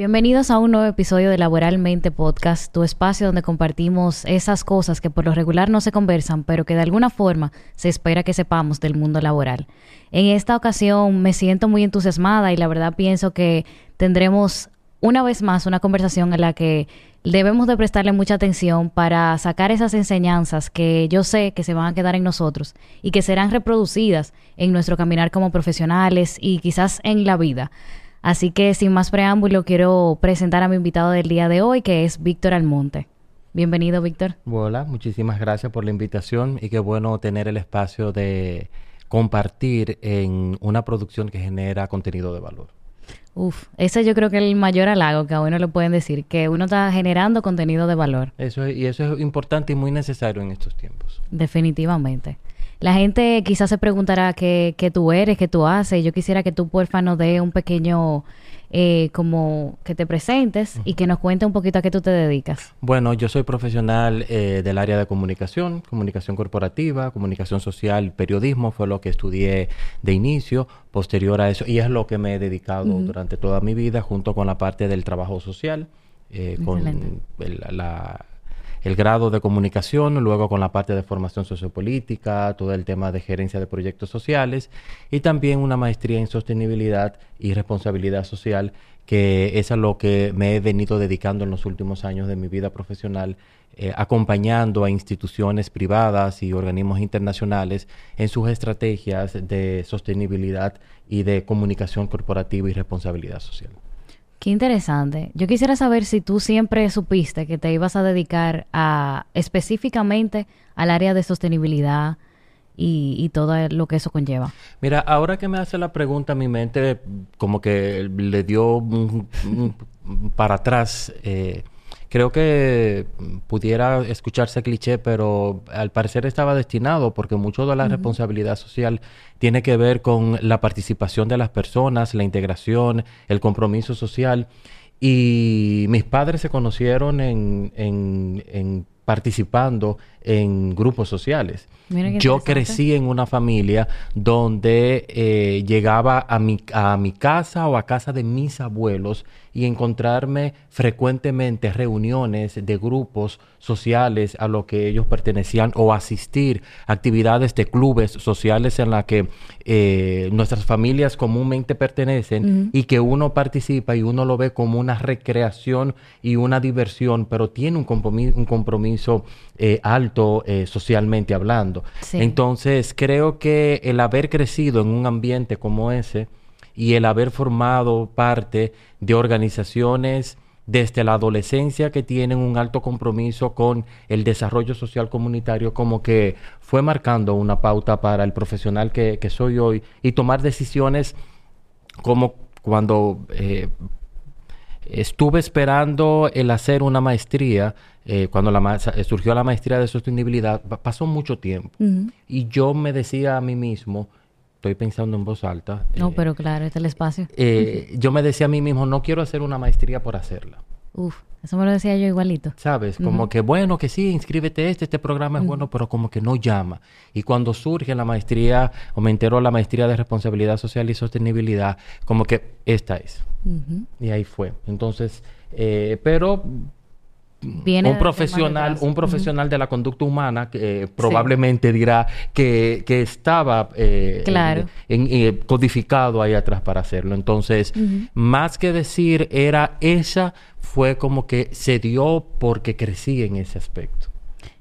Bienvenidos a un nuevo episodio de Laboralmente Podcast, tu espacio donde compartimos esas cosas que por lo regular no se conversan, pero que de alguna forma se espera que sepamos del mundo laboral. En esta ocasión me siento muy entusiasmada y la verdad pienso que tendremos una vez más una conversación en la que debemos de prestarle mucha atención para sacar esas enseñanzas que yo sé que se van a quedar en nosotros y que serán reproducidas en nuestro caminar como profesionales y quizás en la vida. Así que sin más preámbulo, quiero presentar a mi invitado del día de hoy, que es Víctor Almonte. Bienvenido, Víctor. Hola, muchísimas gracias por la invitación y qué bueno tener el espacio de compartir en una producción que genera contenido de valor. Uf, ese yo creo que es el mayor halago que a uno le pueden decir, que uno está generando contenido de valor. Eso y eso es importante y muy necesario en estos tiempos. Definitivamente. La gente quizás se preguntará qué, qué tú eres, qué tú haces. Yo quisiera que tú, porfa, nos dé un pequeño, eh, como que te presentes y que nos cuente un poquito a qué tú te dedicas. Bueno, yo soy profesional eh, del área de comunicación, comunicación corporativa, comunicación social, periodismo, fue lo que estudié de inicio, posterior a eso, y es lo que me he dedicado durante toda mi vida, junto con la parte del trabajo social, eh, con la el grado de comunicación, luego con la parte de formación sociopolítica, todo el tema de gerencia de proyectos sociales y también una maestría en sostenibilidad y responsabilidad social, que es a lo que me he venido dedicando en los últimos años de mi vida profesional, eh, acompañando a instituciones privadas y organismos internacionales en sus estrategias de sostenibilidad y de comunicación corporativa y responsabilidad social. Qué interesante. Yo quisiera saber si tú siempre supiste que te ibas a dedicar a específicamente al área de sostenibilidad y, todo lo que eso conlleva. Mira, ahora que me hace la pregunta, mi mente como que le dio para atrás. Eh, creo que pudiera escucharse cliché, pero al parecer estaba destinado porque mucho de la responsabilidad social tiene que ver con la participación de las personas, la integración, el compromiso social. Y mis padres se conocieron en, en, participando en grupos sociales. Yo crecí en una familia donde eh, llegaba a mi, a mi casa o a casa de mis abuelos y encontrarme frecuentemente reuniones de grupos sociales a los que ellos pertenecían o asistir a actividades de clubes sociales en las que eh, nuestras familias comúnmente pertenecen y que uno participa y uno lo ve como una recreación y una diversión, pero tiene un compromiso, un compromiso eh, alto eh, socialmente hablando. Entonces, creo que el haber crecido en un ambiente como ese, y el haber formado parte de organizaciones desde la adolescencia que tienen un alto compromiso con el desarrollo social comunitario, como que fue marcando una pauta para el profesional que, soy hoy y tomar decisiones como cuando eh, estuve esperando el hacer una maestría, eh, cuando la surgió la maestría de sostenibilidad, pasó mucho tiempo. Y yo me decía a mí mismo, estoy pensando en voz alta. No, eh, pero claro, este es el espacio. Eh, yo me decía a mí mismo, no quiero hacer una maestría por hacerla. Uf, eso me lo decía yo igualito. ¿Sabes? Como que bueno, que sí, inscríbete este, este programa es bueno, pero como que no llama. Y cuando surge la maestría, o me entero la maestría de responsabilidad social y sostenibilidad, como que esta es. Y ahí fue. Entonces, eh, pero un profesional, un profesional de la conducta humana que eh, probablemente dirá que, estaba eh, eh, codificado ahí atrás para hacerlo. Entonces, más que decir era esa, fue como que se dio porque crecí en ese aspecto.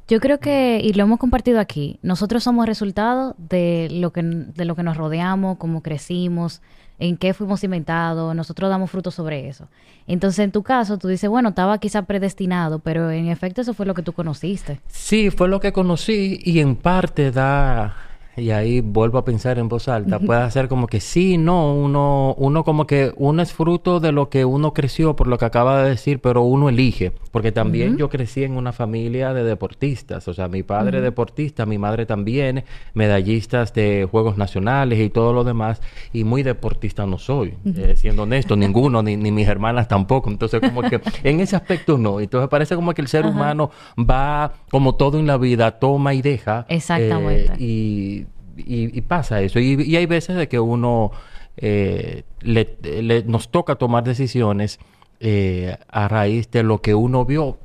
Yo creo que, y lo hemos compartido aquí, nosotros somos resultado de lo que, de lo que nos rodeamos, cómo crecimos, en qué fuimos inventados, nosotros damos frutos sobre eso. Entonces, en tu caso, tú dices, bueno, estaba quizá predestinado, pero en efecto eso fue lo que tú conociste. Sí, fue lo que conocí y en parte da y ahí vuelvo a pensar en voz alta, puede hacer como que sí, no, uno, uno como que uno es fruto de lo que uno creció, por lo que acaba de decir, pero uno elige, porque también yo crecí en una familia de deportistas, o sea, mi padre deportista, mi madre también, medallistas de Juegos Nacionales y todo lo demás, y muy deportista no soy, eh, siendo honesto, ninguno, ni, ni, mis hermanas tampoco, entonces como que en ese aspecto no, entonces parece como que el ser humano va como todo en la vida, toma y deja. Exactamente. Eh, y y, pasa eso. Y, hay veces de que uno eh, le, nos toca tomar decisiones eh, a raíz de lo que uno vio,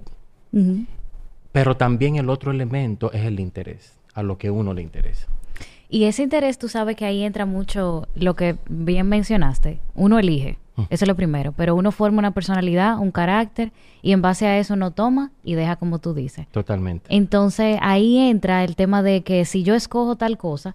pero también el otro elemento es el interés, a lo que uno le interesa. Y ese interés, tú sabes que ahí entra mucho lo que bien mencionaste. Uno elige, eso es lo primero, pero uno forma una personalidad, un carácter, y en base a eso no toma y deja como tú dices. Totalmente. Entonces ahí entra el tema de que si yo escojo tal cosa,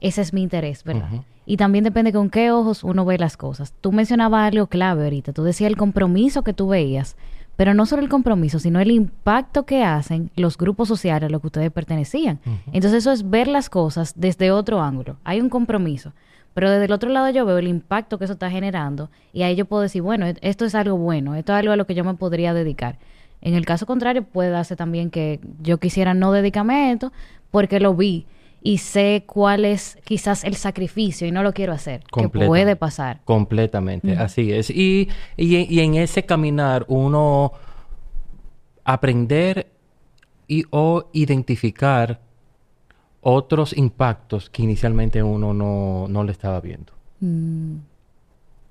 ese es mi interés, ¿verdad? Y también depende con qué ojos uno ve las cosas. Tú mencionabas algo clave ahorita, tú decías el compromiso que tú veías, pero no solo el compromiso, sino el impacto que hacen los grupos sociales a los que ustedes pertenecían. Entonces eso es ver las cosas desde otro ángulo. Hay un compromiso, pero desde el otro lado yo veo el impacto que eso está generando y ahí yo puedo decir, bueno, e- esto es algo bueno, esto es algo a lo que yo me podría dedicar. En el caso contrario, puede darse también que yo quisiera no dedicarme a esto porque lo vi y sé cuál es quizás el sacrificio y no lo quiero hacer, que puede pasar. Completamente, así es. Y, y, y en ese caminar uno aprender y o identificar otros impactos que inicialmente uno no, no le estaba viendo. Mm,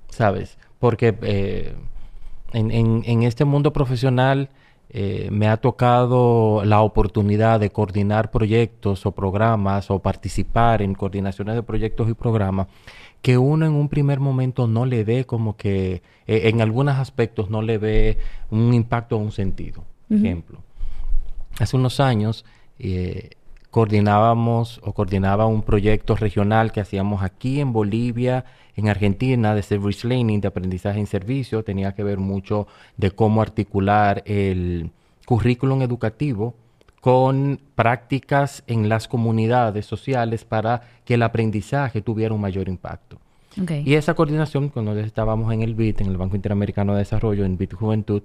¿sabes? Porque eh, en, en- en este mundo profesional eh, me ha tocado la oportunidad de coordinar proyectos o programas o participar en coordinaciones de proyectos y programas que uno en un primer momento no le ve como que eh, en algunos aspectos no le ve un impacto o un sentido. Ejemplo, hace unos años eh, coordinábamos o coordinaba un proyecto regional que hacíamos aquí en Bolivia, en Argentina, de service learning, de aprendizaje en servicio. Tenía que ver mucho de cómo articular el currículum educativo con prácticas en las comunidades sociales para que el aprendizaje tuviera un mayor impacto. Y esa coordinación, cuando estábamos en el BIT, en el Banco Interamericano de Desarrollo, en BIT Juventud,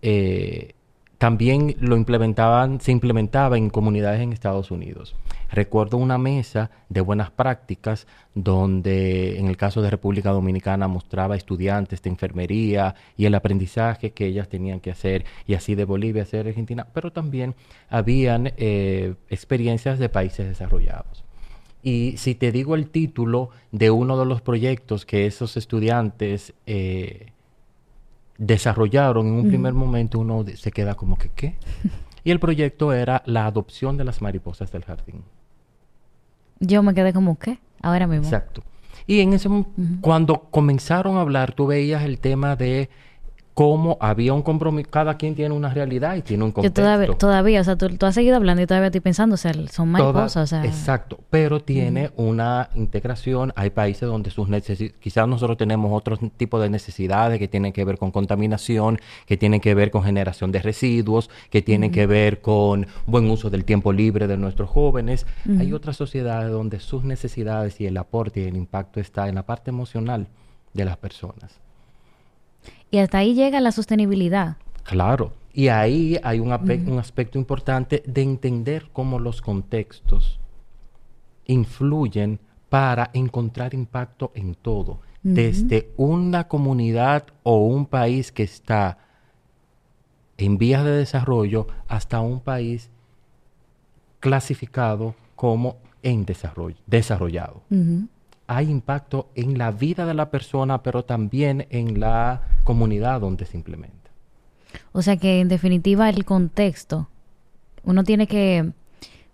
eh, también lo implementaban, se implementaba en comunidades en Estados Unidos. Recuerdo una mesa de buenas prácticas donde en el caso de República Dominicana mostraba estudiantes de enfermería y el aprendizaje que ellas tenían que hacer y así de Bolivia hacia Argentina, pero también habían eh, experiencias de países desarrollados. Y si te digo el título de uno de los proyectos que esos estudiantes eh, desarrollaron en un primer momento, uno se queda como que, ¿qué? Y el proyecto era la adopción de las mariposas del jardín. Yo me quedé como, ¿qué? Ahora mismo. Exacto. Y en ese, mo- cuando comenzaron a hablar, tú veías el tema de cómo había un compromiso, cada quien tiene una realidad y tiene un Yo contexto. todavía, todavía, o sea, tú, tú has seguido hablando y todavía estoy pensando, o sea, son Toda- mariposas, o sea. Exacto, pero tiene una integración. Hay países donde sus necesidades, quizás nosotros tenemos otro tipo de necesidades que tienen que ver con contaminación, que tienen que ver con generación de residuos, que tienen que ver con buen uso del tiempo libre de nuestros jóvenes. Hay otras sociedades donde sus necesidades y el aporte y el impacto está en la parte emocional de las personas. Y hasta ahí llega la sostenibilidad. Claro. Y ahí hay un, ape- un aspecto importante de entender cómo los contextos influyen para encontrar impacto en todo. Desde una comunidad o un país que está en vías de desarrollo hasta un país clasificado como en desarrollo, desarrollado. Hay impacto en la vida de la persona, pero también en la comunidad donde se implementa. O sea que en definitiva el contexto, uno tiene que,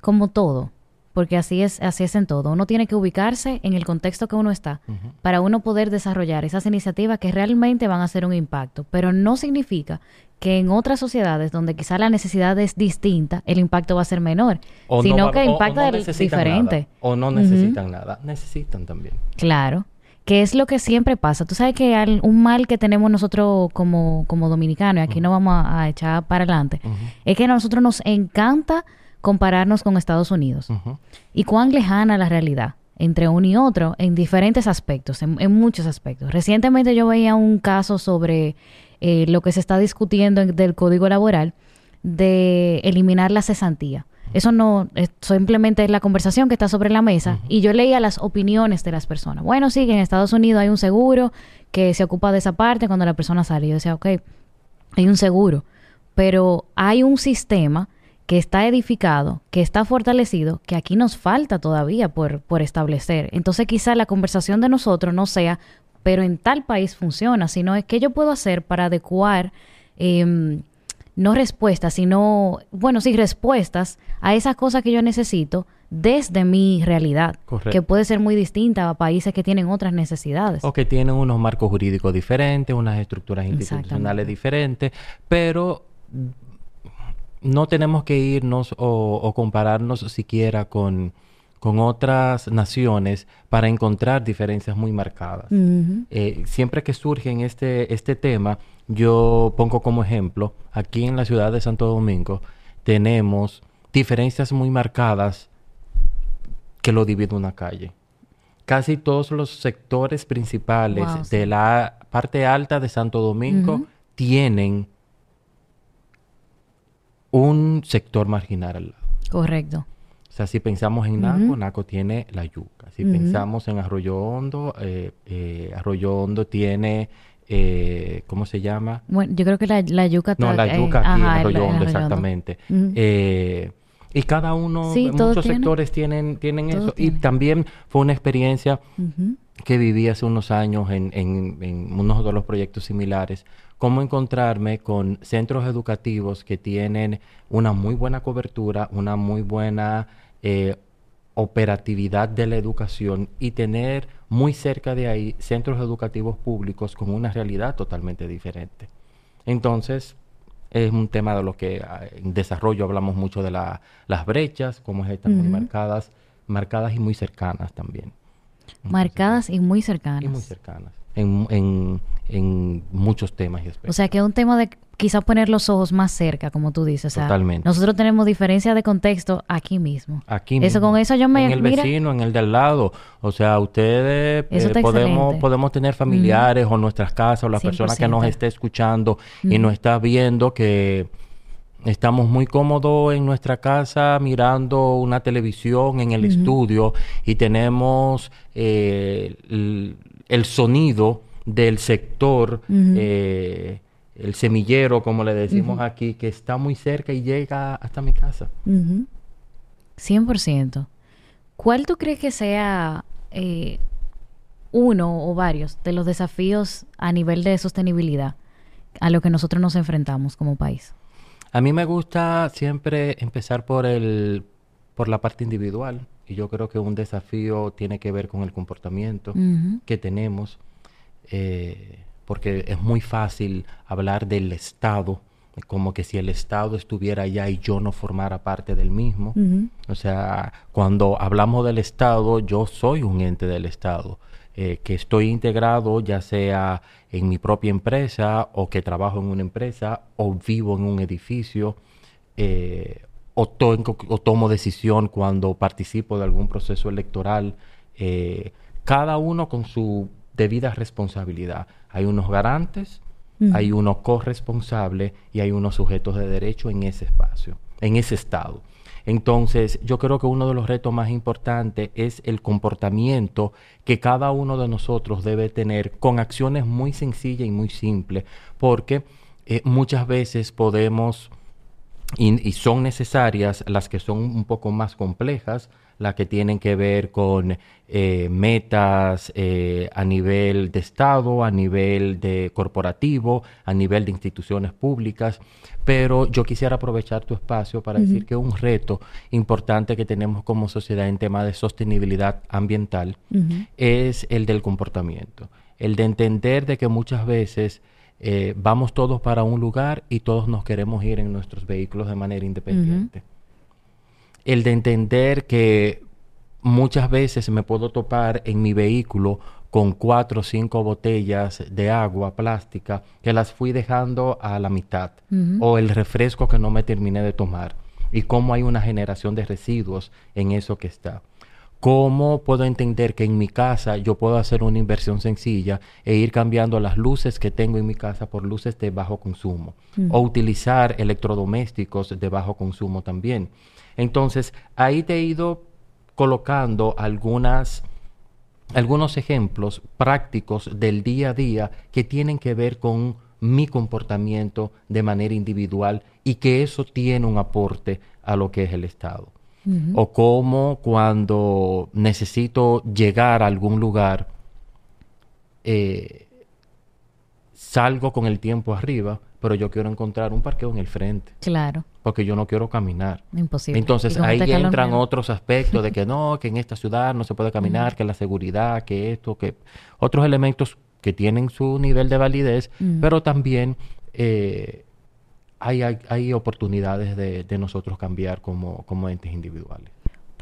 como todo, porque así es, así es en todo, uno tiene que ubicarse en el contexto que uno está para uno poder desarrollar esas iniciativas que realmente van a hacer un impacto, pero no significa que en otras sociedades donde quizá la necesidad es distinta, el impacto va a ser menor, O no sino va- que o- o impacta no del- necesitan diferente. nada, o no necesitan nada. Necesitan también. Claro, que es lo que siempre pasa. Tú sabes que al- un mal que tenemos nosotros como, como dominicanos, y aquí no vamos a, a echar para adelante, es que a nosotros nos encanta compararnos con Estados Unidos. Y cuán lejana la realidad entre uno y otro en diferentes aspectos, en, en muchos aspectos. Recientemente yo veía un caso sobre eh, lo que se está discutiendo en- del Código Laboral de eliminar la cesantía. Eso no, es- simplemente es la conversación que está sobre la mesa y yo leía las opiniones de las personas. Bueno, sí, que en Estados Unidos hay un seguro que se ocupa de esa parte cuando la persona sale. Yo decía, ok, hay un seguro, pero hay un sistema que está edificado, que está fortalecido, que aquí nos falta todavía por, por establecer. Entonces quizá la conversación de nosotros no sea pero en tal país funciona, sino es qué yo puedo hacer para adecuar, em, no respuestas, sino, bueno, sí, respuestas a esas cosas que yo necesito desde mi realidad, Correcto. que puede ser muy distinta a países que tienen otras necesidades. O que tienen unos marcos jurídicos diferentes, unas estructuras institucionales diferentes, pero no tenemos que irnos o, o compararnos siquiera con, con otras naciones para encontrar diferencias muy marcadas. Eh, siempre que surge en este, este tema, yo pongo como ejemplo, aquí en la ciudad de Santo Domingo tenemos diferencias muy marcadas que lo divide una calle. Casi todos los sectores principales Wow, sí. de la parte alta de Santo Domingo tienen un sector marginal al lado. Correcto. O sea, si pensamos en Naco. Naco tiene la yuca. Si pensamos en Arroyo Hondo, eh, eh, Arroyo Hondo tiene, eh, ¿cómo se llama? Bueno, yo creo que la, la yuca No, la eh, yuca aquí ajá, en el- Arroyo Hondo, exactamente. Eh, y cada uno, Sí, muchos sectores tienen, tienen Todos eso. tienen. Y también fue una experiencia que viví hace unos años en, en, en uno de los proyectos similares, cómo encontrarme con centros educativos que tienen una muy buena cobertura, una muy buena eh, operatividad de la educación y tener muy cerca de ahí centros educativos públicos con una realidad totalmente diferente. Entonces, es un tema de lo que ah, en desarrollo hablamos mucho de la- las brechas, cómo están muy Ujú. marcadas, marcadas y muy cercanas también. Marcadas y muy cercanas. Y muy cercanas. En, en, en muchos temas y aspectos. O sea, que es un tema de quizás poner los ojos más cerca, como tú dices. O sea, Totalmente. Nosotros tenemos diferencia de contexto aquí mismo. Aquí Eso mismo, con eso yo me En el mira, vecino, en el de al lado. O sea, ustedes Eso eh, podemos, excelente. podemos tener familiares o nuestras casas o la persona que nos 100%. esté escuchando y nos está viendo que estamos muy cómodos en nuestra casa mirando una televisión en el estudio y tenemos eh, el, el sonido del sector, eh, el semillero, como le decimos aquí, que está muy cerca y llega hasta mi casa. Ujú. 100%. ¿Cuál tú crees que sea eh, uno o varios de los desafíos a nivel de sostenibilidad a lo que nosotros nos enfrentamos como país? A mí me gusta siempre empezar por el por la parte individual y yo creo que un desafío tiene que ver con el comportamiento que tenemos eh, porque es muy fácil hablar del Estado como que si el Estado estuviera allá y yo no formara parte del mismo. O sea, cuando hablamos del Estado, yo soy un ente del Estado, eh, que estoy integrado ya sea en mi propia empresa o que trabajo en una empresa o vivo en un edificio eh, o, to- o tomo decisión cuando participo de algún proceso electoral, eh, cada uno con su debida responsabilidad. Hay unos garantes, hay unos corresponsables y hay unos sujetos de derecho en ese espacio, en ese estado. Entonces, yo creo que uno de los retos más importantes es el comportamiento que cada uno de nosotros debe tener con acciones muy sencillas y muy simples, porque eh, muchas veces podemos y, y son necesarias las que son un poco más complejas, las que tienen que ver con eh, metas eh, a nivel de Estado, a nivel de corporativo, a nivel de instituciones públicas. Pero yo quisiera aprovechar tu espacio para decir que un reto importante que tenemos como sociedad en tema de sostenibilidad ambiental es el del comportamiento, el de entender de que muchas veces eh, vamos todos para un lugar y todos nos queremos ir en nuestros vehículos de manera independiente. El de entender que muchas veces me puedo topar en mi vehículo con cuatro o cinco botellas de agua plástica que las fui dejando a la mitad o el refresco que no me terminé de tomar y cómo hay una generación de residuos en eso que está. ¿Cómo puedo entender que en mi casa yo puedo hacer una inversión sencilla e ir cambiando las luces que tengo en mi casa por luces de bajo consumo? O utilizar electrodomésticos de bajo consumo también. Entonces, ahí te he ido colocando algunas, algunos ejemplos prácticos del día a día que tienen que ver con mi comportamiento de manera individual y que eso tiene un aporte a lo que es el Estado. O cómo cuando necesito llegar a algún lugar, eh, salgo con el tiempo arriba, pero yo quiero encontrar un parqueo en el frente. Claro. Porque yo no quiero caminar. Imposible. Entonces ahí este entran otros aspectos de que no, que en esta ciudad no se puede caminar, que la seguridad, que esto, que otros elementos que tienen su nivel de validez, pero también eh, hay, hay, hay oportunidades de, de nosotros cambiar como, como entes individuales.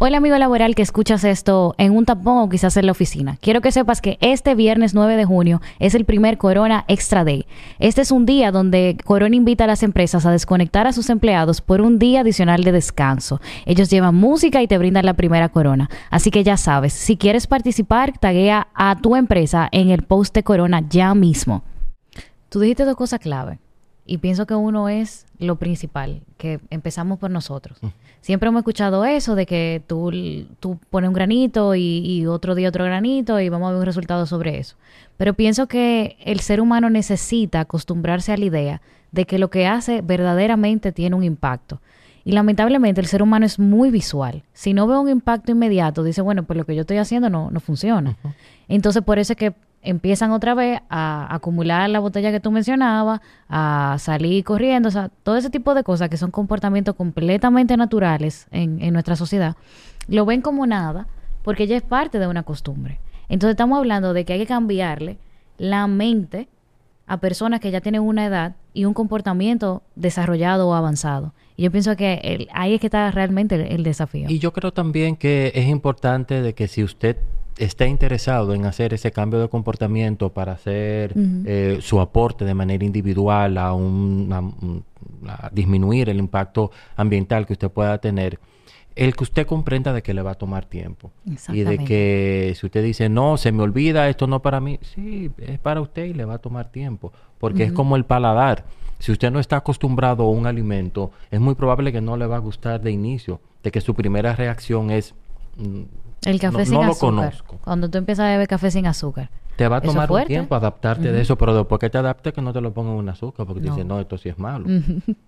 Hola amigo laboral que escuchas esto en un tapón o quizás en la oficina. Quiero que sepas que este viernes 9 de junio es el primer Corona Extra Day. Este es un día donde Corona invita a las empresas a desconectar a sus empleados por un día adicional de descanso. Ellos llevan música y te brindan la primera corona. Así que ya sabes, si quieres participar, taguea a tu empresa en el post de Corona ya mismo. Tú dijiste dos cosas clave. Y pienso que uno es lo principal, que empezamos por nosotros. Siempre hemos escuchado eso de que tú, tú pones un granito y, y otro día otro granito y vamos a ver un resultado sobre eso. Pero pienso que el ser humano necesita acostumbrarse a la idea de que lo que hace verdaderamente tiene un impacto. Y lamentablemente el ser humano es muy visual. Si no ve un impacto inmediato, dice, bueno, pues lo que yo estoy haciendo no, no funciona. Entonces por eso es que empiezan otra vez a acumular la botella que tú mencionabas, a salir corriendo, o sea, todo ese tipo de cosas que son comportamientos completamente naturales en, en nuestra sociedad, lo ven como nada porque ya es parte de una costumbre. Entonces estamos hablando de que hay que cambiarle la mente a personas que ya tienen una edad y un comportamiento desarrollado o avanzado. Y yo pienso que ahí es que está realmente el, el desafío. Y yo creo también que es importante de que si usted está interesado en hacer ese cambio de comportamiento para hacer eh, su aporte de manera individual a, un, a un- a disminuir el impacto ambiental que usted pueda tener, el que usted comprenda de que le va a tomar tiempo. Y de que si usted dice, no, se me olvida, esto no para mí, sí, es para usted y le va a tomar tiempo. Porque es como el paladar. Si usted no está acostumbrado a un alimento, es muy probable que no le va a gustar de inicio, de que su primera reacción es... El café no- sin no lo azúcar. conozco. Cuando tú empiezas a beber café sin azúcar. Te va a tomar un tiempo adaptarte de eso, pero después que te adaptes, que no te lo pongan en azúcar, porque No. dices, no, esto sí es malo.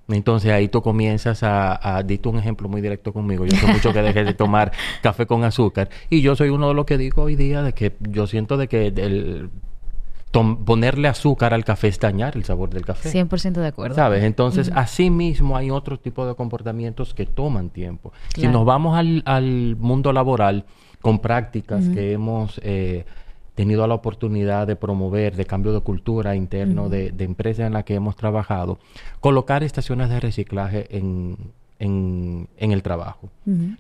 Entonces ahí tú comienzas a, a diste un ejemplo muy directo conmigo. Yo sé mucho que dejé de tomar café con azúcar. Y yo soy uno de los que digo hoy día de que yo siento de que el, ponerle azúcar al café es dañar el sabor del café. 100% de acuerdo. ¿Sabes? Entonces, así mismo hay otro tipo de comportamientos que toman tiempo. Si nos vamos al, al mundo laboral con prácticas que hemos eh, tenido la oportunidad de promover, de cambio de cultura interno de, de empresas en las que hemos trabajado, colocar estaciones de reciclaje en, en, en el trabajo.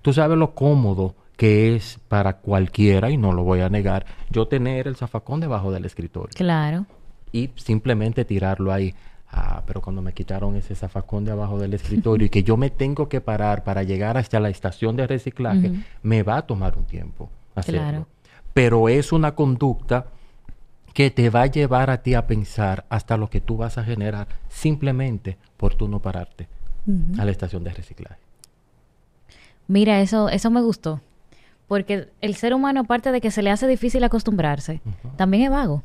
Tú sabes lo cómodo que es para cualquiera, y no lo voy a negar, yo tener el zafacón debajo del escritorio Claro. y simplemente tirarlo ahí. Ah, pero cuando me quitaron ese zafacón de abajo del escritorio y que yo me tengo que parar para llegar hasta la estación de reciclaje, me va a tomar un tiempo hacerlo. Claro. Pero es una conducta que te va a llevar a ti a pensar hasta lo que tú vas a generar simplemente por tú no pararte a la estación de reciclaje. Mira, eso, eso me gustó. Porque el ser humano, aparte de que se le hace difícil acostumbrarse, también es vago.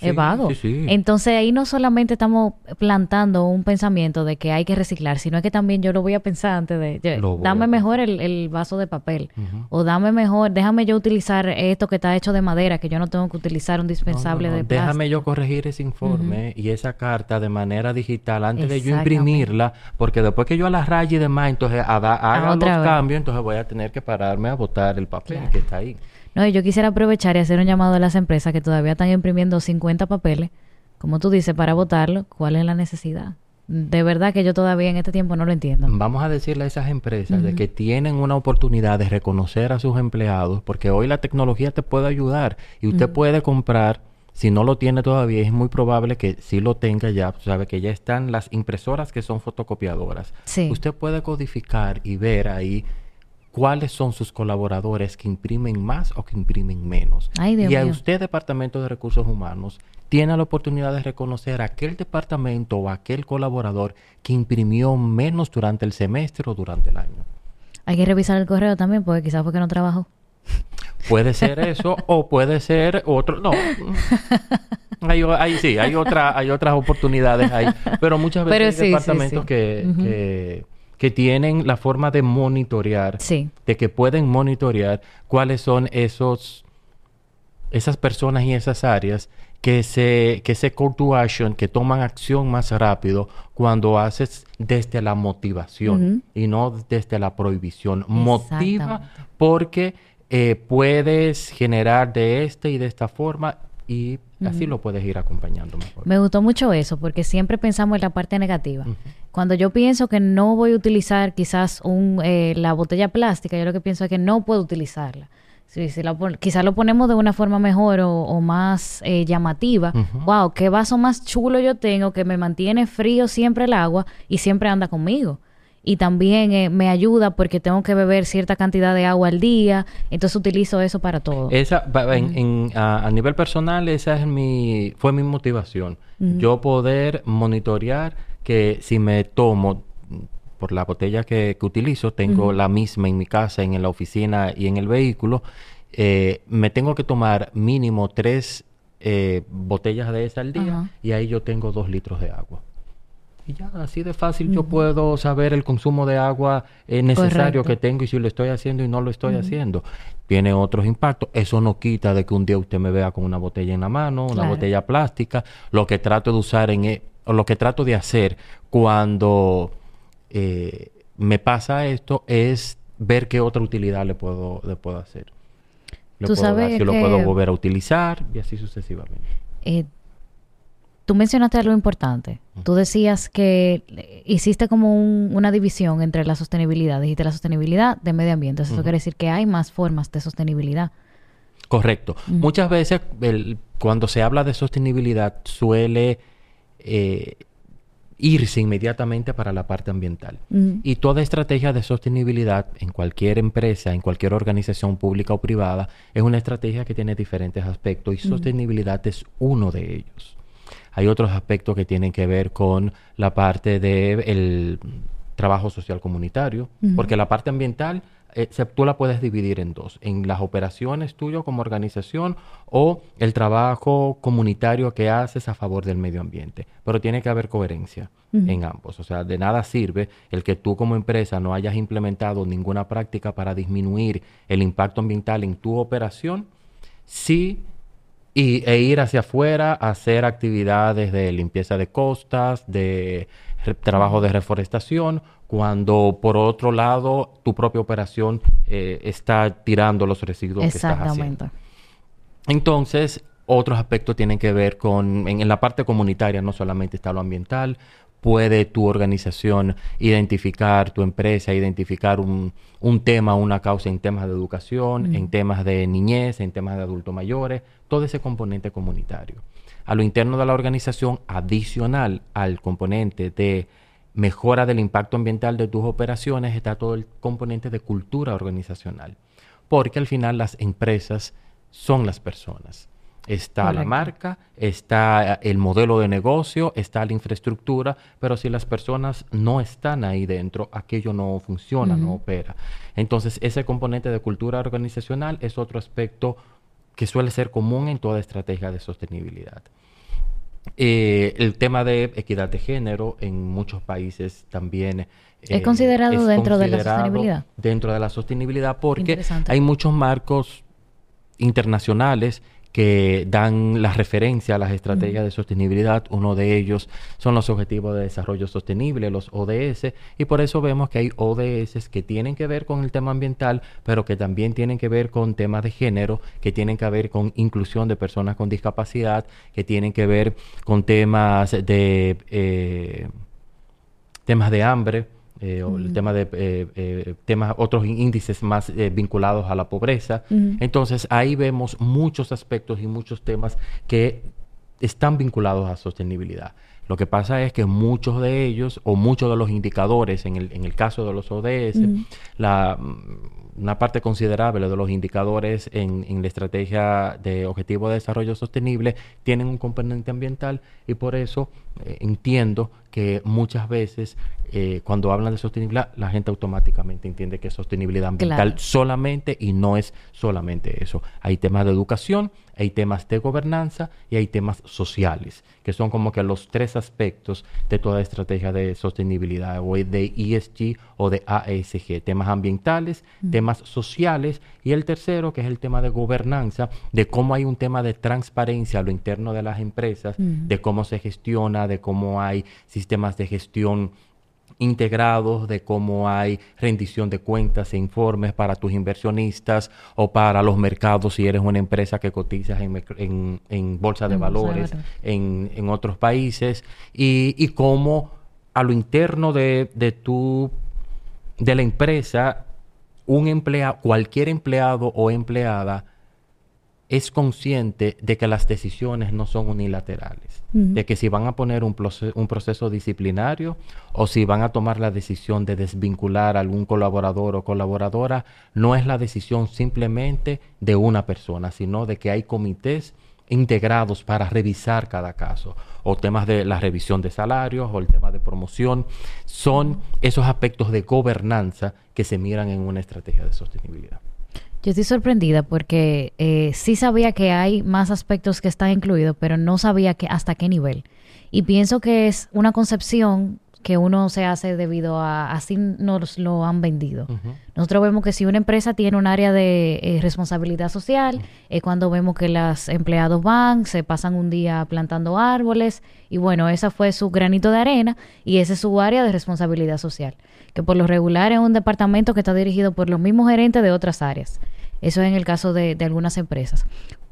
Sí, es vago. sí, sí. Entonces ahí no solamente estamos plantando un pensamiento de que hay que reciclar, sino que también yo lo voy a pensar antes de, yo- dame a mejor el, el vaso de papel. O dame mejor, déjame yo utilizar esto que está hecho de madera, que yo no tengo que utilizar un No, no, dispensable no, de plástico. Déjame yo corregir ese informe y esa carta de manera digital antes de yo imprimirla, porque después que yo la raye y demás, entonces haga, haga los vez. cambios, entonces voy a tener que pararme a botar el papel Claro. que está ahí. No, y yo quisiera aprovechar y hacer un llamado a las empresas que todavía están imprimiendo 50 papeles, como tú dices, para votarlo. ¿Cuál es la necesidad? De verdad que yo todavía en este tiempo no lo entiendo. Vamos a decirle a esas empresas de que tienen una oportunidad de reconocer a sus empleados, porque hoy la tecnología te puede ayudar y usted puede comprar, si no lo tiene todavía, es muy probable que sí lo tenga ya, sabe que ya están las impresoras que son fotocopiadoras. Sí. Usted puede codificar y ver ahí cuáles son sus colaboradores que imprimen más o que imprimen menos. Ay, Dios y a usted, Departamento de Recursos Humanos, tiene la oportunidad de reconocer a aquel departamento o aquel colaborador que imprimió menos durante el semestre o durante el año. Hay que revisar el correo también, porque quizás fue que no trabajó. Puede ser eso o puede ser otro. No. Hay, sí, hay, otra, hay otras oportunidades ahí. Pero muchas veces Pero hay sí, departamentos sí. Que, Ujú. que, que tienen la forma de monitorear, Sí. de que pueden monitorear cuáles son esos esas personas y esas áreas que se, que ese call to action, que toman acción más rápido cuando haces desde la motivación y no desde la prohibición. Motiva porque eh, puedes generar de esta y de esta forma y así lo puedes ir acompañando mejor. Me gustó mucho eso porque siempre pensamos en la parte negativa. Cuando yo pienso que no voy a utilizar quizás un, eh, la botella plástica, yo lo que pienso es que no puedo utilizarla. Si, si quizás lo ponemos de una forma mejor o, más eh, llamativa. Wow, qué vaso más chulo yo tengo que me mantiene frío siempre el agua y siempre anda conmigo y también eh, me ayuda porque tengo que beber cierta cantidad de agua al día, entonces utilizo eso para todo. Esa, en, a, nivel personal, esa es mi, fue mi motivación. Yo poder monitorear que si me tomo por la botella que, utilizo, tengo la misma en mi casa, en, la oficina y en el vehículo, eh, me tengo que tomar mínimo tres eh, botellas de esa al día y ahí yo tengo dos litros de agua. Y ya, así de fácil yo puedo saber el consumo de agua eh, necesario que tengo y si lo estoy haciendo y no lo estoy haciendo. Tiene otros impactos. Eso no quita de que un día usted me vea con una botella en la mano, una botella plástica. Lo que trato de usar en... E, o lo que trato de hacer cuando eh, me pasa esto es ver qué otra utilidad le puedo, le puedo hacer. Tú sabes si lo puedo volver a utilizar y así sucesivamente. Eh, Tú mencionaste algo importante. Tú decías que hiciste como una división entre la sostenibilidad. Dijiste la sostenibilidad de medio ambiente. Eso quiere decir que hay más formas de sostenibilidad. Correcto. Muchas veces cuando se habla de sostenibilidad suele eh, irse inmediatamente para la parte ambiental. Y toda estrategia de sostenibilidad en cualquier empresa, en cualquier organización pública o privada, es una estrategia que tiene diferentes aspectos y sostenibilidad es uno de ellos. Hay otros aspectos que tienen que ver con la parte del trabajo social comunitario, porque la parte ambiental eh, tú la puedes dividir en dos, en las operaciones tuyas como organización o el trabajo comunitario que haces a favor del medio ambiente. Pero tiene que haber coherencia en ambos. O sea, de nada sirve el que tú como empresa no hayas implementado ninguna práctica para disminuir el impacto ambiental en tu operación si y, e ir hacia afuera a hacer actividades de limpieza de costas, de trabajo de reforestación, cuando por otro lado tu propia operación eh, está tirando los residuos que estás haciendo. Entonces, otros aspectos tienen que ver con, en, la parte comunitaria no solamente está lo ambiental, puede tu organización identificar, tu empresa identificar un, un tema, una causa en temas de educación, en temas de niñez, en temas de adultos mayores, todo ese componente comunitario. A lo interno de la organización, adicional al componente de mejora del impacto ambiental de tus operaciones, está todo el componente de cultura organizacional, porque al final las empresas son las personas. Está la marca, está eh, el modelo de negocio, está la infraestructura, pero si las personas no están ahí dentro, aquello no funciona, no opera. Entonces, ese componente de cultura organizacional es otro aspecto que suele ser común en toda estrategia de sostenibilidad. Eh, el tema de equidad de género en muchos países también es considerado eh, dentro de la sostenibilidad. Dentro de la sostenibilidad porque hay muchos marcos internacionales que dan la referencia a las estrategias de sostenibilidad. Uno de ellos son los Objetivos de Desarrollo Sostenible, los ODS, y por eso vemos que hay ODS que tienen que ver con el tema ambiental, pero que también tienen que ver con temas de género, que tienen que ver con inclusión de personas con discapacidad, que tienen que ver con temas de eh, temas de hambre eh, o el tema de eh, eh, temas, otros índices más vinculados a la pobreza. Entonces ahí vemos muchos aspectos y muchos temas que están vinculados a sostenibilidad. Lo que pasa es que muchos de ellos, o muchos de los indicadores, en el, en el caso de los ODS, la, una parte considerable de los indicadores en, en, la estrategia de objetivo de desarrollo sostenible tienen un componente ambiental y por eso entiendo que muchas veces eh, cuando hablan de sostenibilidad, la gente automáticamente entiende que es sostenibilidad ambiental solamente y no es solamente eso. Hay temas de educación, hay temas de gobernanza y hay temas sociales, que son como que los tres aspectos de toda estrategia de sostenibilidad, o de ESG o de ASG, temas ambientales, temas sociales y el tercero, que es el tema de gobernanza, de cómo hay un tema de transparencia a lo interno de las empresas, de cómo se gestiona, de cómo hay sistemas de gestión integrados de cómo hay rendición de cuentas e informes para tus inversionistas o para los mercados si eres una empresa que cotizas en, en, bolsa de valores en, en, otros países y, y cómo a lo interno de, de tu de la empresa un empleado cualquier empleado o empleada es consciente de que las decisiones no son unilaterales, de que si van a poner un, un, proceso disciplinario o si van a tomar la decisión de desvincular a algún colaborador o colaboradora, no es la decisión simplemente de una persona, sino de que hay comités integrados para revisar cada caso, o temas de la revisión de salarios o el tema de promoción, son esos aspectos de gobernanza que se miran en una estrategia de sostenibilidad. Yo estoy sorprendida porque eh, sí sabía que hay más aspectos que están incluidos, pero no sabía que hasta qué nivel. Y pienso que es una concepción que uno se hace debido a así nos lo han vendido. Nosotros vemos que si una empresa tiene un área de eh, responsabilidad social, es cuando vemos que los empleados van, se pasan un día plantando árboles y bueno, esa fue su granito de arena y ese es su área de responsabilidad social, que por lo regular es un departamento que está dirigido por los mismos gerentes de otras áreas. Eso es en el caso de, de algunas empresas.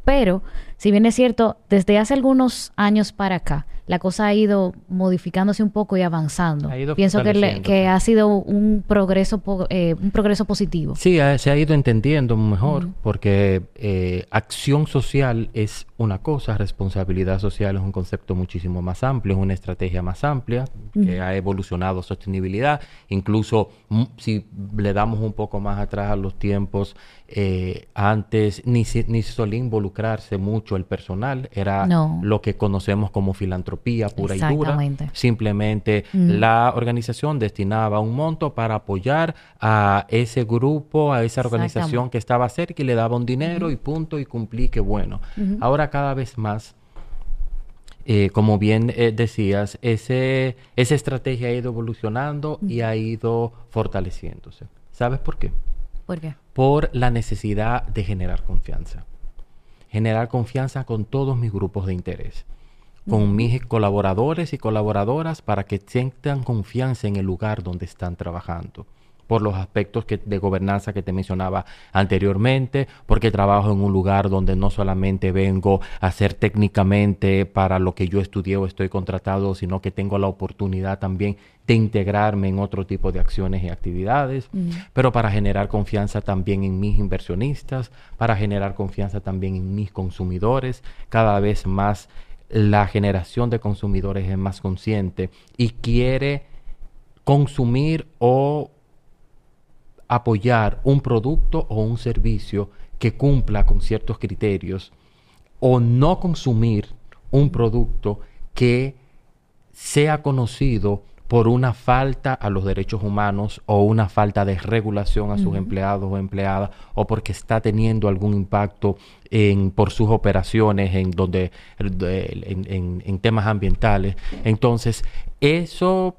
Pero, si bien es cierto, desde hace algunos años para acá, la cosa ha ido modificándose un poco y avanzando. Pienso que, que, ha sido un progreso eh, un progreso positivo. Sí, se ha ido entendiendo mejor, porque eh, acción social es una cosa, responsabilidad social es un concepto muchísimo más amplio, es una estrategia más amplia, que ha evolucionado sostenibilidad. Incluso si le damos un poco más atrás a los tiempos, eh, antes ni, ni solía involucrarse mucho el personal, era lo que conocemos como filantropía pura y dura. Simplemente la organización destinaba un monto para apoyar a ese grupo, a esa organización que estaba cerca y le daba un dinero y punto y cumplí, que bueno. Ahora cada vez más eh, como bien eh, decías, ese, esa estrategia ha ido evolucionando y ha ido fortaleciéndose. ¿Sabes por qué? ¿Por qué? Por la necesidad de generar confianza. Generar confianza con todos mis grupos de interés. Con mis colaboradores y colaboradoras para que sientan confianza en el lugar donde están trabajando por los aspectos que, de gobernanza que te mencionaba anteriormente, porque trabajo en un lugar donde no solamente vengo a ser técnicamente para lo que yo estudié o estoy contratado, sino que tengo la oportunidad también de integrarme en otro tipo de acciones y actividades, mm. pero para generar confianza también en mis inversionistas, para generar confianza también en mis consumidores, cada vez más la generación de consumidores es más consciente y quiere consumir o apoyar un producto o un servicio que cumpla con ciertos criterios o no consumir un producto que sea conocido por una falta a los derechos humanos o una falta de regulación a sus empleados o empleadas o porque está teniendo algún impacto en, por sus operaciones en donde en, en temas ambientales. Entonces eso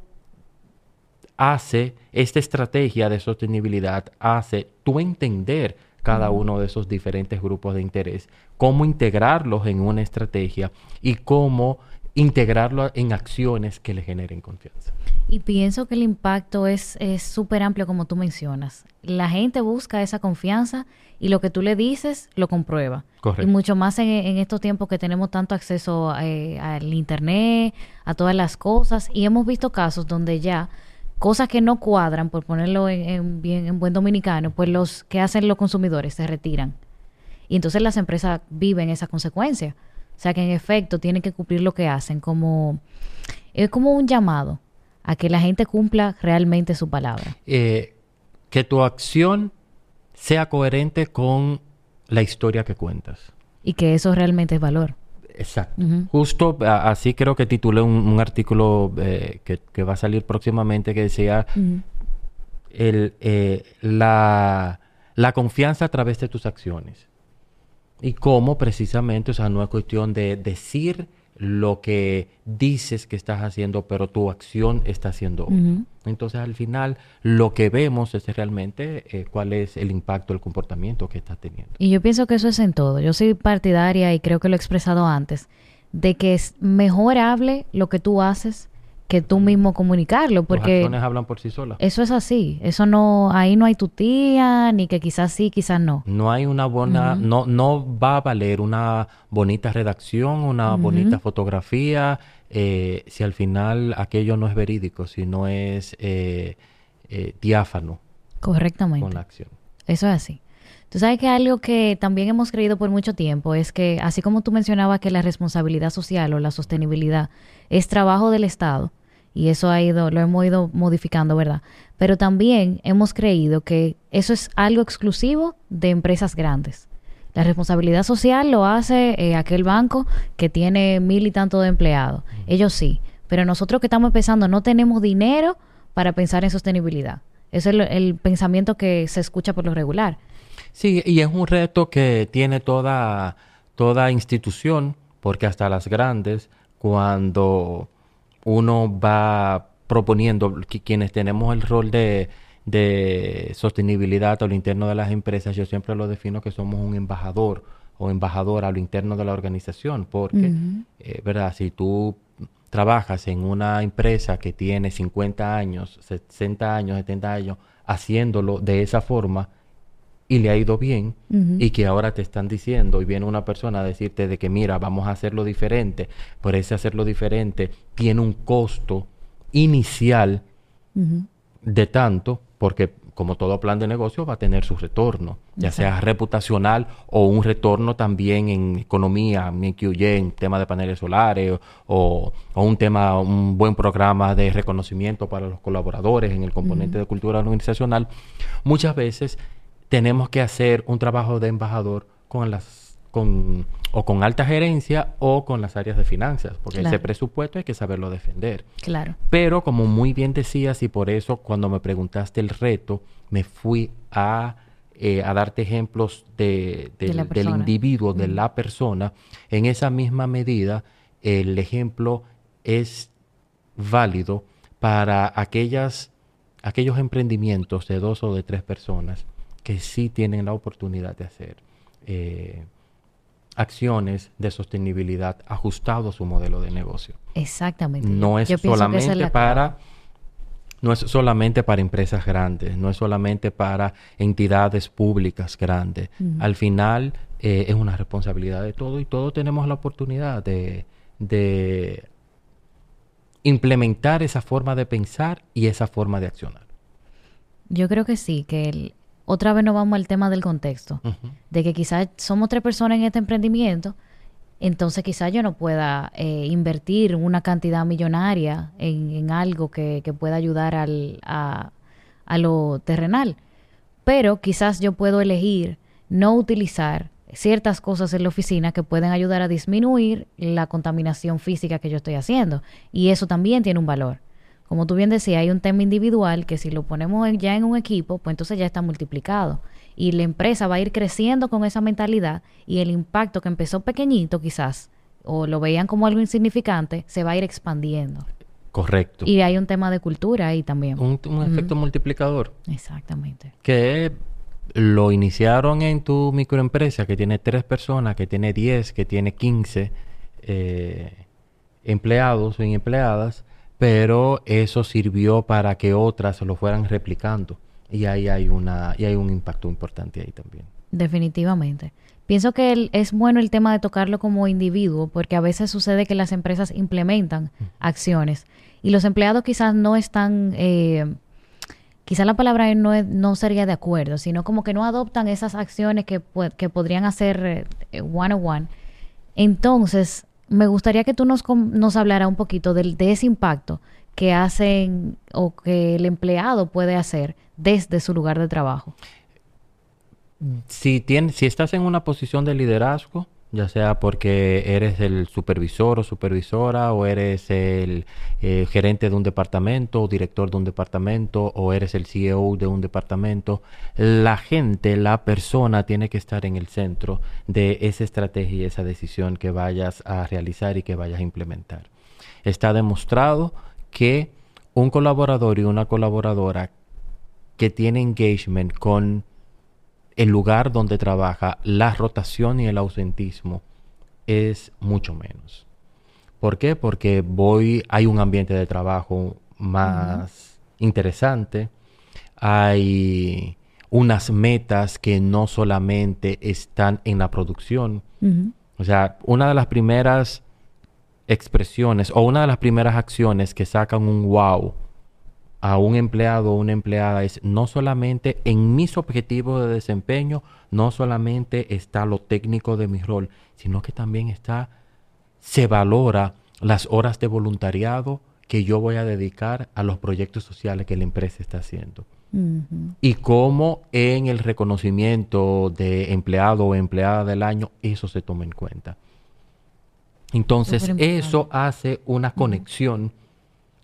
hace, esta estrategia de sostenibilidad hace tú entender cada uno de esos diferentes grupos de interés, cómo integrarlos en una estrategia y cómo integrarlo en acciones que le generen confianza. Y pienso que el impacto es súper amplio como tú mencionas. La gente busca esa confianza y lo que tú le dices lo comprueba. Y mucho más en, estos tiempos que tenemos tanto acceso eh, al Internet, a todas las cosas. Y hemos visto casos donde ya cosas que no cuadran, por ponerlo en, bien, en buen dominicano, pues los que hacen los consumidores se retiran. Y entonces las empresas viven esas consecuencias. O sea que en efecto tienen que cumplir lo que hacen, como es como un llamado a que la gente cumpla realmente su palabra. Eh, que tu acción sea coherente con la historia que cuentas. Y que eso realmente es valor. exacto. Justo así creo que titulé un, artículo eh, que, va a salir próximamente que decía el, eh, la, la, confianza a través de tus acciones. Y cómo precisamente, o sea, no es cuestión de decir lo que dices que estás haciendo, pero tu acción está haciendo Entonces, al final, lo que vemos es realmente eh, cuál es el impacto, el comportamiento que estás teniendo. Y yo pienso que eso es en todo. Yo soy partidaria, y creo que lo he expresado antes, de que es mejorable lo que tú haces que tú mismo comunicarlo, porque... Las acciones hablan por sí solas. Eso es así, eso no, ahí no hay tu tía, ni que quizás sí, quizás no. No hay una buena, no, no va a valer una bonita redacción, una bonita fotografía, eh, si al final aquello no es verídico, si no es eh, eh, diáfano. Correctamente. Con la acción. Eso es así. Tú sabes que algo que también hemos creído por mucho tiempo es que, así como tú mencionabas que la responsabilidad social o la sostenibilidad es trabajo del Estado, y eso ha ido, lo hemos ido modificando, ¿verdad? Pero también hemos creído que eso es algo exclusivo de empresas grandes. La responsabilidad social lo hace eh, aquel banco que tiene mil y tanto de empleados. Ellos sí. Pero nosotros que estamos empezando no tenemos dinero para pensar en sostenibilidad. Ese es el, pensamiento que se escucha por lo regular. Sí, y es un reto que tiene toda, toda institución, porque hasta las grandes, cuando uno va proponiendo, que quienes tenemos el rol de, sostenibilidad a lo interno de las empresas, yo siempre lo defino que somos un embajador o embajadora a lo interno de la organización, porque, eh, ¿verdad? Si tú trabajas en una empresa que tiene 50 años, 60 años, 70 años, haciéndolo de esa forma, y le ha ido bien y que ahora te están diciendo y viene una persona a decirte de que mira, vamos a hacerlo diferente, por ese hacerlo diferente tiene un costo inicial de tanto, porque como todo plan de negocio va a tener su retorno, ya sea reputacional o un retorno también en economía, en QY, en tema de paneles solares o, un tema, un buen programa de reconocimiento para los colaboradores en el componente de cultura organizacional. Muchas veces tenemos que hacer un trabajo de embajador con las con o con alta gerencia o con las áreas de finanzas, porque ese presupuesto hay que saberlo defender. Claro. Pero como muy bien decías y por eso cuando me preguntaste el reto, me fui a, eh, a darte ejemplos de, del individuo, de la persona. En esa misma medida, el ejemplo es válido para aquellas, aquellos emprendimientos de dos o de tres personas que sí tienen la oportunidad de hacer eh, acciones de sostenibilidad ajustado a su modelo de negocio. Exactamente. No es solamente para no es solamente para empresas grandes, no es solamente para entidades públicas grandes. Al final eh, es una responsabilidad de todo y todos tenemos la oportunidad de, de implementar esa forma de pensar y esa forma de accionar. Yo creo que sí, que el, otra vez nos vamos al tema del contexto, de que quizás somos tres personas en este emprendimiento, entonces quizás yo no pueda eh, invertir una cantidad millonaria en, algo que, pueda ayudar al, a, a lo terrenal. Pero quizás yo puedo elegir no utilizar ciertas cosas en la oficina que pueden ayudar a disminuir la contaminación física que yo estoy haciendo. Y eso también tiene un valor como tú bien decías, hay un tema individual que si lo ponemos ya en un equipo, pues entonces ya está multiplicado. Y la empresa va a ir creciendo con esa mentalidad y el impacto que empezó pequeñito quizás, o lo veían como algo insignificante, se va a ir expandiendo. Correcto. Y hay un tema de cultura ahí también. Un, efecto multiplicador. Exactamente. Que lo iniciaron en tu microempresa que tiene tres personas, que tiene diez, que tiene quince eh, empleados o empleadas pero eso sirvió para que otras lo fueran replicando y ahí hay una y hay un impacto importante ahí también. Definitivamente. Pienso que es bueno el tema de tocarlo como individuo porque a veces sucede que las empresas implementan acciones y los empleados quizás no están eh, quizás la palabra no, no sería de acuerdo, sino como que no adoptan esas acciones que, que podrían hacer eh, one on one. Entonces, me gustaría que tú nos, nos hablara un poquito del, de ese impacto que hacen o que el empleado puede hacer desde su lugar de trabajo. Si, si estás en una posición de liderazgo, ya sea porque eres el supervisor o supervisora o eres el eh, gerente de un departamento o director de un departamento o eres el CEO de un departamento, la gente, la persona tiene que estar en el centro de esa estrategia y esa decisión que vayas a realizar y que vayas a implementar. Está demostrado que un colaborador y una colaboradora que tiene engagement con el lugar donde trabaja, la rotación y el ausentismo es mucho menos. ¿Por qué? Porque voy, hay un ambiente de trabajo más interesante, hay unas metas que no solamente están en la producción. O sea, una de las primeras expresiones o una de las primeras acciones que sacan un wow a un empleado o una empleada es no solamente en mis objetivos de desempeño, no solamente está lo técnico de mi rol, sino que también está, se valora las horas de voluntariado que yo voy a dedicar a los proyectos sociales que la empresa está haciendo. Y cómo en el reconocimiento de empleado o empleada del año eso se toma en cuenta. Entonces, eso hace una conexión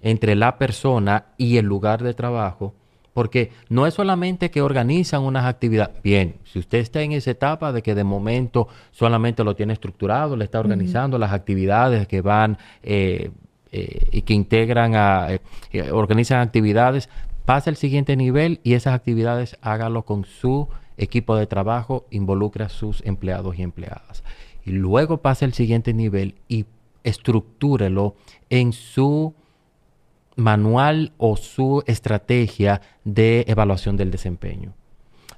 entre la persona y el lugar de trabajo, porque no es solamente que organizan unas actividades. Bien, si usted está en esa etapa de que de momento solamente lo tiene estructurado, le está organizando las actividades que van eh, eh, y que integran a, eh, organizan actividades, pasa al siguiente nivel y esas actividades hágalo con su equipo de trabajo, involucra a sus empleados y empleadas. Y luego pasa al siguiente nivel y estructúrelo en su manual o su estrategia de evaluación del desempeño.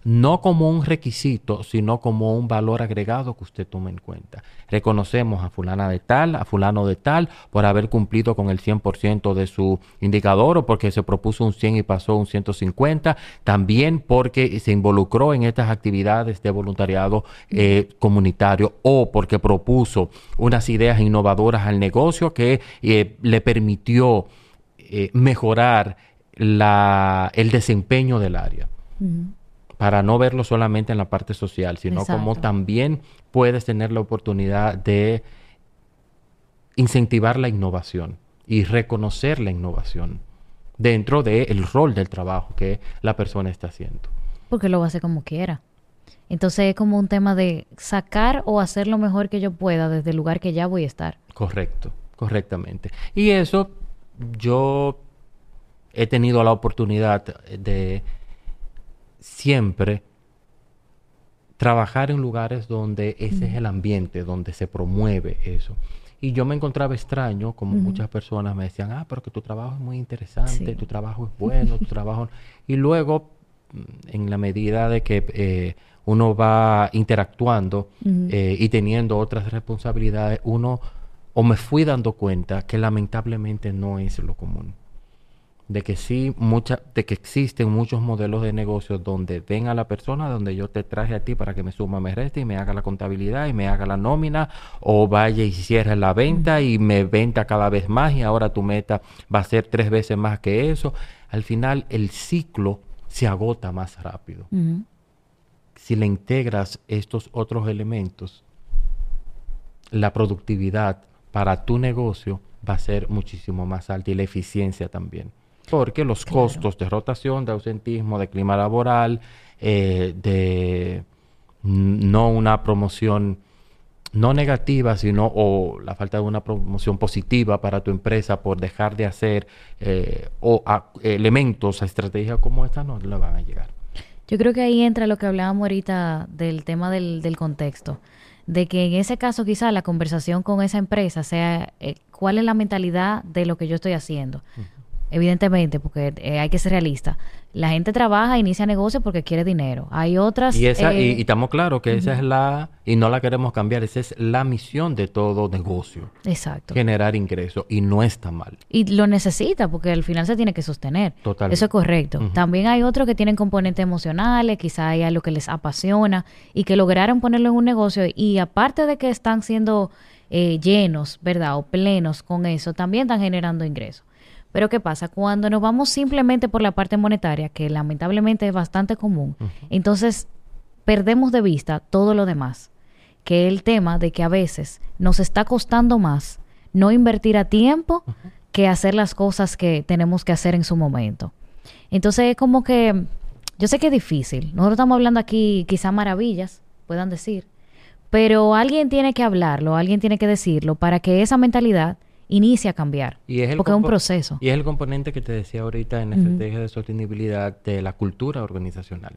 No como un requisito, sino como un valor agregado que usted tome en cuenta. Reconocemos a fulana de tal, a fulano de tal, por haber cumplido con el 100% de su indicador o porque se propuso un 100 y pasó un 150. También porque se involucró en estas actividades de voluntariado eh, comunitario o porque propuso unas ideas innovadoras al negocio que eh, le permitió eh, mejorar la, el desempeño del área. Para no verlo solamente en la parte social, sino como también puedes tener la oportunidad de incentivar la innovación y reconocer la innovación dentro del rol del trabajo que la persona está haciendo. Porque lo va a hacer como quiera. Entonces es como un tema de sacar o hacer lo mejor que yo pueda desde el lugar que ya voy a estar. Correcto, correctamente. Y eso yo he tenido la oportunidad de siempre trabajar en lugares donde ese es el ambiente, donde se promueve eso. Y yo me encontraba extraño, como muchas personas me decían, ah, pero que tu trabajo es muy interesante, tu trabajo es bueno, tu trabajo... Y luego, en la medida de que eh, uno va interactuando eh, y teniendo otras responsabilidades, uno o me fui dando cuenta que lamentablemente no es lo común. De que sí, mucha, de que existen muchos modelos de negocios donde ven a la persona, donde yo te traje a ti para que me suma, me reste y me haga la contabilidad y me haga la nómina, o vaya y cierre la venta y me venta cada vez más y ahora tu meta va a ser tres veces más que eso. Al final el ciclo se agota más rápido. Si le integras estos otros elementos, la productividad para tu negocio va a ser muchísimo más alta y la eficiencia también. Porque los costos de rotación, de ausentismo, de clima laboral, eh, de no una promoción no negativa, sino o la falta de una promoción positiva para tu empresa por dejar de hacer eh, o elementos a estrategias como esta no le van a llegar. Yo creo que ahí entra lo que hablábamos ahorita del tema del, del contexto de que en ese caso quizá la conversación con esa empresa sea eh, cuál es la mentalidad de lo que yo estoy haciendo. Evidentemente, porque eh, hay que ser realista. La gente trabaja, inicia negocio porque quiere dinero. Hay otras... Y, esa, y, eh, estamos claros que esa es la... Y no la queremos cambiar. Esa es la misión de todo negocio. Exacto. Generar ingresos. Y no está mal. Y lo necesita porque al final se tiene que sostener. Totalmente. Eso es correcto. También hay otros que tienen componentes emocionales, quizá hay algo que les apasiona y que lograron ponerlo en un negocio. Y aparte de que están siendo eh, llenos, ¿verdad? O plenos con eso, también están generando ingresos. Pero ¿qué pasa? Cuando nos vamos simplemente por la parte monetaria, que lamentablemente es bastante común, entonces perdemos de vista todo lo demás, que el tema de que a veces nos está costando más no invertir a tiempo que hacer las cosas que tenemos que hacer en su momento. Entonces es como que, yo sé que es difícil, nosotros estamos hablando aquí quizá maravillas, puedan decir, pero alguien tiene que hablarlo, alguien tiene que decirlo para que esa mentalidad inicie a cambiar. Y es el porque es un proceso. Y es el componente que te decía ahorita en la estrategia de sostenibilidad de la cultura organizacional.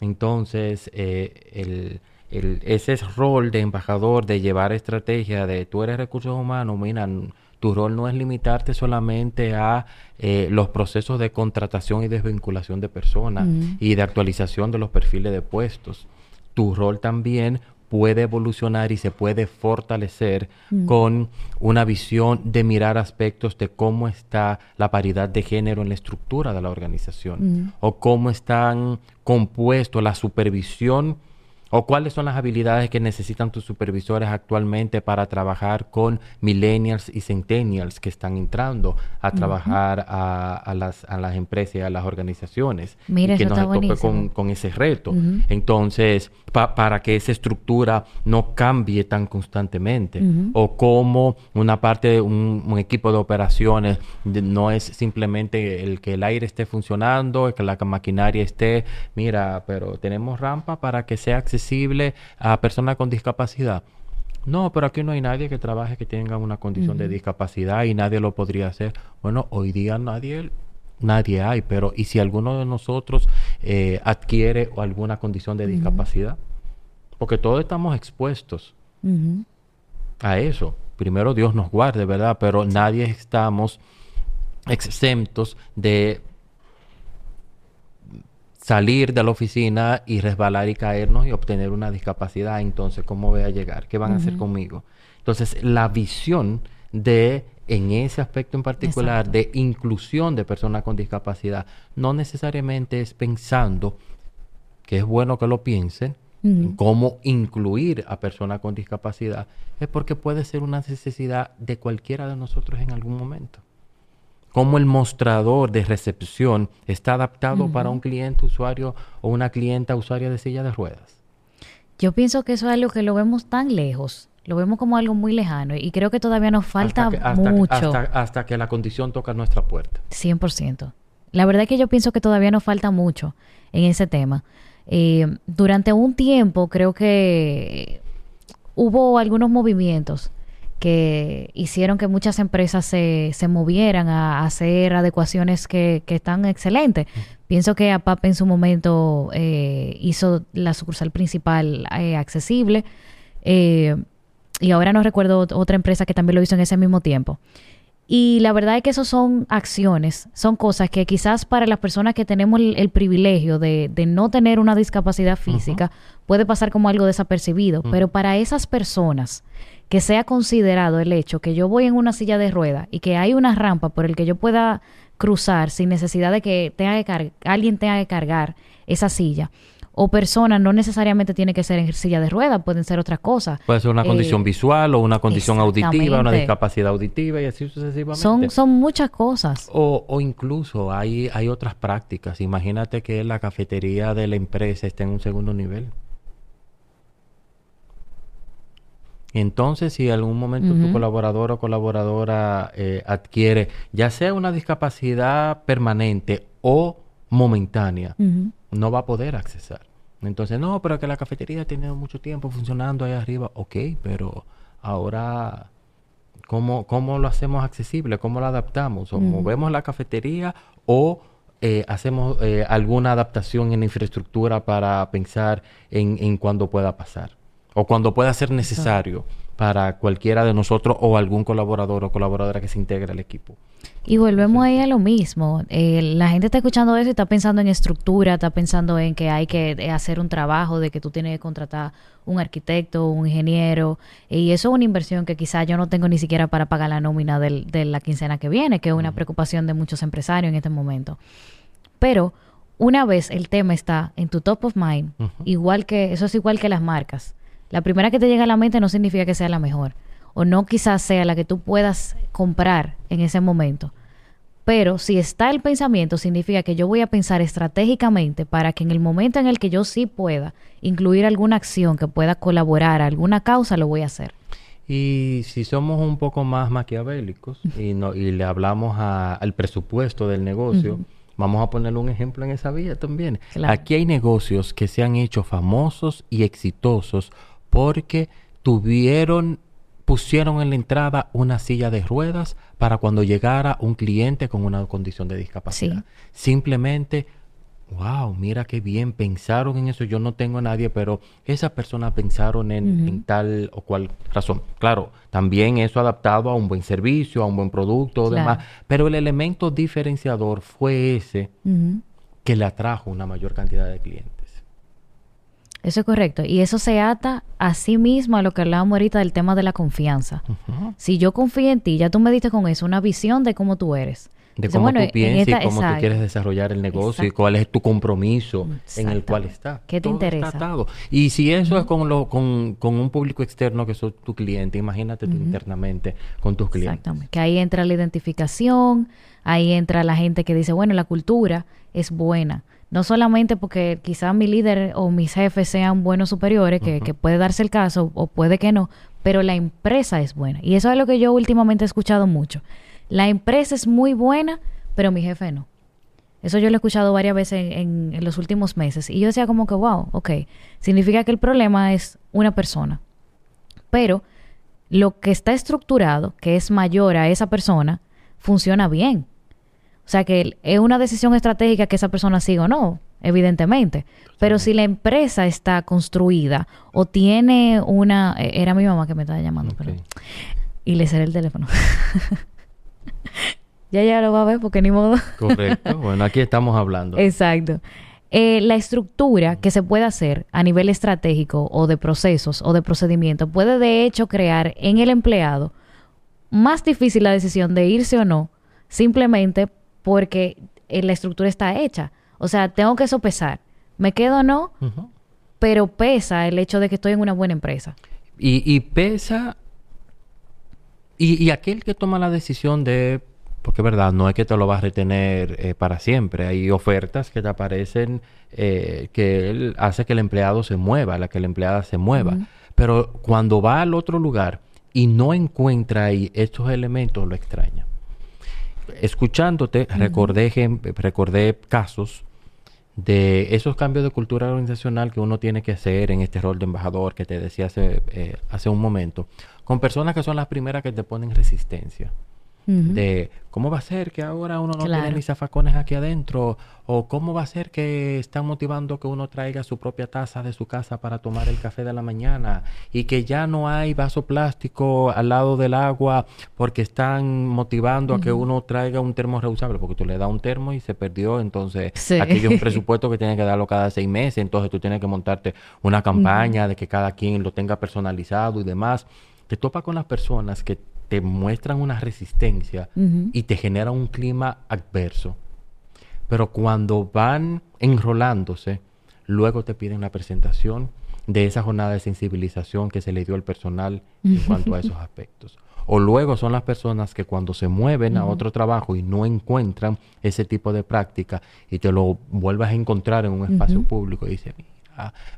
Entonces, eh, el, el- ese es rol de embajador, de llevar estrategia, de tú eres recursos humanos, mira, tu rol no es limitarte solamente a eh, los procesos de contratación y desvinculación de personas y de actualización de los perfiles de puestos. Tu rol también puede evolucionar y se puede fortalecer Mm. con una visión de mirar aspectos de cómo está la paridad de género en la estructura de la organización Mm. o cómo están compuestos la supervisión o cuáles son las habilidades que necesitan tus supervisores actualmente para trabajar con millennials y centennials que están entrando a trabajar a, a las, a las empresas y a las organizaciones Mira, y que eso no está se tope con, con ese reto. Entonces, pa- para que esa estructura no cambie tan constantemente, o como una parte de un, un equipo de operaciones de- no es simplemente el que el aire esté funcionando, que la maquinaria esté, mira, pero tenemos rampa para que sea accesible a personas con discapacidad. No, pero aquí no hay nadie que trabaje que tenga una condición de discapacidad y nadie lo podría hacer. Bueno, hoy día nadie nadie hay, pero ¿y si alguno de nosotros eh, adquiere alguna condición de discapacidad? Porque todos estamos expuestos a eso. Primero Dios nos guarde, ¿verdad? Pero nadie estamos exentos de salir de la oficina y resbalar y caernos y obtener una discapacidad. Entonces, ¿cómo voy a llegar? ¿Qué van a hacer conmigo? Entonces, la visión de, en ese aspecto en particular, Exacto. de inclusión de personas con discapacidad, no necesariamente es pensando que es bueno que lo piensen, cómo incluir a personas con discapacidad, es porque puede ser una necesidad de cualquiera de nosotros en algún momento. Cómo el mostrador de recepción está adaptado para un cliente usuario o una clienta usuaria de silla de ruedas. Yo pienso que eso es algo que lo vemos tan lejos, lo vemos como algo muy lejano y creo que todavía nos falta hasta, que, hasta- mucho. hasta- hasta que la condición toca nuestra puerta. 100%. La verdad es que yo pienso que todavía nos falta mucho en ese tema. Eh, durante un tiempo creo que hubo algunos movimientos que hicieron que muchas empresas se, se movieran a, hacer adecuaciones que, que están excelentes. Pienso que APAP en su momento eh, hizo la sucursal principal eh, accesible eh, y ahora no recuerdo ot- otra empresa que también lo hizo en ese mismo tiempo. Y la verdad es que eso son acciones, son cosas que quizás para las personas que tenemos el, el privilegio de, de no tener una discapacidad física puede pasar como algo desapercibido, pero para esas personas que sea considerado el hecho que yo voy en una silla de ruedas y que hay una rampa por el que yo pueda cruzar sin necesidad de que tenga que alguien tenga que cargar esa silla o personas no necesariamente tiene que ser en silla de ruedas, pueden ser otras cosas. Puede ser una Eh, condición visual o una condición auditiva, una discapacidad auditiva y así sucesivamente. Son, son muchas cosas. O, o incluso hay, hay otras prácticas. Imagínate que la cafetería de la empresa está en un segundo nivel. Entonces, si en algún momento tu colaborador o colaboradora eh, adquiere ya sea una discapacidad permanente o momentánea, no va a poder accesar. Entonces, no, pero que la cafetería tiene mucho tiempo funcionando ahí arriba. Ok, pero ahora, ¿cómo, cómo lo hacemos accesible? ¿Cómo lo adaptamos? ¿O movemos la cafetería o eh, hacemos eh, alguna adaptación en la infraestructura para pensar en, en cuándo pueda pasar? O cuando pueda ser necesario para cualquiera de nosotros o algún colaborador o colaboradora que se integre al equipo. Y volvemos ahí a lo mismo. Eh, la gente está escuchando eso y está pensando en estructura, está pensando en que hay que hacer un trabajo, de que tú tienes que contratar un arquitecto, un ingeniero. Y eso es una inversión que quizás yo no tengo ni siquiera para pagar la nómina del- de la quincena que viene, que es una preocupación de muchos empresarios en este momento. Pero una vez el tema está en tu top of mind, igual que eso es igual que las marcas. La primera que te llega a la mente no significa que sea la mejor o no quizás sea la que tú puedas comprar en ese momento. Pero si está el pensamiento, significa que yo voy a pensar estratégicamente para que en el momento en el que yo sí pueda incluir alguna acción que pueda colaborar a alguna causa, lo voy a hacer. Y si somos un poco más maquiavélicos y, no, y le hablamos al presupuesto del negocio, vamos a ponerle un ejemplo en esa vía también. Aquí hay negocios que se han hecho famosos y exitosos porque tuvieron pusieron en la entrada una silla de ruedas para cuando llegara un cliente con una condición de discapacidad. Simplemente, wow, mira qué bien, pensaron en eso. Yo no tengo a nadie, pero esas personas pensaron en, tal o cual razón. Claro, también eso adaptado a un buen servicio, a un buen producto demás. Pero el elemento diferenciador fue ese que le atrajo una mayor cantidad de clientes. Eso es correcto. Y eso se ata a sí mismo a lo que hablábamos ahorita del tema de la confianza. Si yo confío en ti, ya tú me diste con eso una visión de cómo tú eres. De cómo tú piensas y cómo tú quieres desarrollar el negocio y cuál es tu compromiso en el cual está. ¿Qué te interesa? Y si eso es con, lo, con, con, un público externo que es tu cliente, imagínate tú internamente con tus clientes. Exactamente. Que ahí entra la identificación, ahí entra la gente que dice, bueno, la cultura es buena no solamente porque quizás mi líder o mis jefes sean buenos superiores, que, que, puede darse el caso o puede que no, pero la empresa es buena. Y eso es lo que yo últimamente he escuchado mucho. La empresa es muy buena, pero mi jefe no. Eso yo lo he escuchado varias veces en, en los últimos meses. Y yo decía como que, wow, ok, significa que el problema es una persona. Pero lo que está estructurado, que es mayor a esa persona, funciona bien. O sea que es una decisión estratégica que esa persona siga o no, evidentemente. Pero si la empresa está construida o tiene una... E, era mi mamá que me estaba llamando, Y le cerré el teléfono. ya ya lo va a ver porque ni modo. Correcto. Bueno, aquí estamos hablando. Exacto. Eh, la estructura que se puede hacer a nivel estratégico o de procesos o de procedimiento puede de hecho crear en el empleado más difícil la decisión de irse o no, simplemente porque eh, la estructura está hecha. O sea, tengo que sopesar. ¿Me quedo o no? Pero pesa el hecho de que estoy en una buena empresa. Y, pesa... Y, aquel que toma la decisión de... Porque es verdad, no es que te lo vas a retener eh, para siempre. Hay ofertas que te aparecen eh, que él hace que el empleado se mueva, la que la empleada se mueva. Pero cuando va al otro lugar y no encuentra ahí estos elementos, lo extraña escuchándote, recordé, recordé casos de esos cambios de cultura organizacional que uno tiene que hacer en este rol de embajador que te decía hace, eh, hace un momento, con personas que son las primeras que te ponen resistencia de cómo va a ser que ahora uno no tiene ni zafacones aquí adentro o cómo va a ser que están motivando que uno traiga su propia taza de su casa para tomar el café de la mañana y que ya no hay vaso plástico al lado del agua porque están motivando a que uno traiga un termo reusable porque tú le das un termo y se perdió entonces aquí hay un presupuesto que tiene que darlo cada seis meses entonces tú tienes que montarte una campaña de que cada quien lo tenga personalizado y demás. Te topa con las personas que te muestran una resistencia y te genera un clima adverso. Pero cuando van enrolándose, luego te piden la presentación de esa jornada de sensibilización que se le dio al personal en cuanto a esos aspectos. O luego son las personas que cuando se mueven a otro trabajo y no encuentran ese tipo de práctica y te lo vuelvas a encontrar en un espacio público y dices,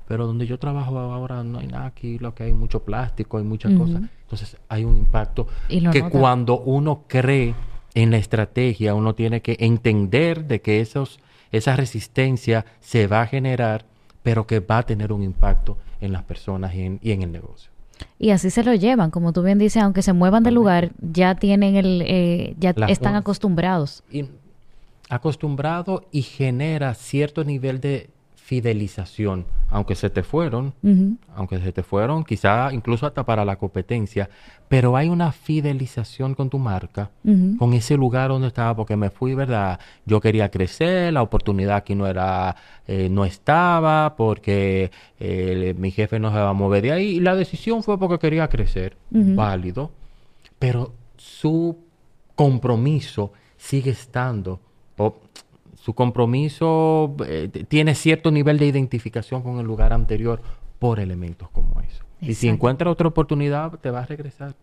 pero donde yo trabajo ahora no hay nada aquí, lo que hay mucho plástico, hay muchas cosas. Entonces hay un impacto que cuando uno cree en la estrategia, uno tiene que entender de que esos, esa resistencia se va a generar, pero que va a tener un impacto en las personas y en, el negocio. Y así se lo llevan, como tú bien dices, aunque se muevan del lugar, ya tienen el, eh, ya están acostumbrados. Y, acostumbrado y genera cierto nivel de fidelización, aunque se te fueron, aunque se te fueron, quizá incluso hasta para la competencia, pero hay una fidelización con tu marca, con ese lugar donde estaba, porque me fui, ¿verdad? Yo quería crecer, la oportunidad aquí no era, eh, no estaba, porque eh, mi jefe no se va a mover de ahí, y la decisión fue porque quería crecer, válido, pero su compromiso sigue estando, su compromiso eh, tiene cierto nivel de identificación con el lugar anterior por elementos como eso. Y si encuentra otra oportunidad, te va a regresar.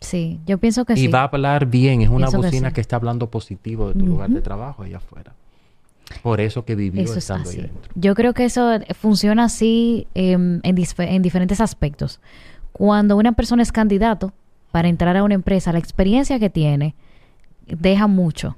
Sí, yo pienso que y sí. va a hablar bien. Es una Pienso que bocina sí. que, está hablando positivo de tu lugar de trabajo allá afuera. Por eso que vivió Eso estando ahí dentro. Yo creo que eso funciona así em, en, en diferentes aspectos. Cuando una persona es candidato para entrar a una empresa, la experiencia que tiene deja mucho.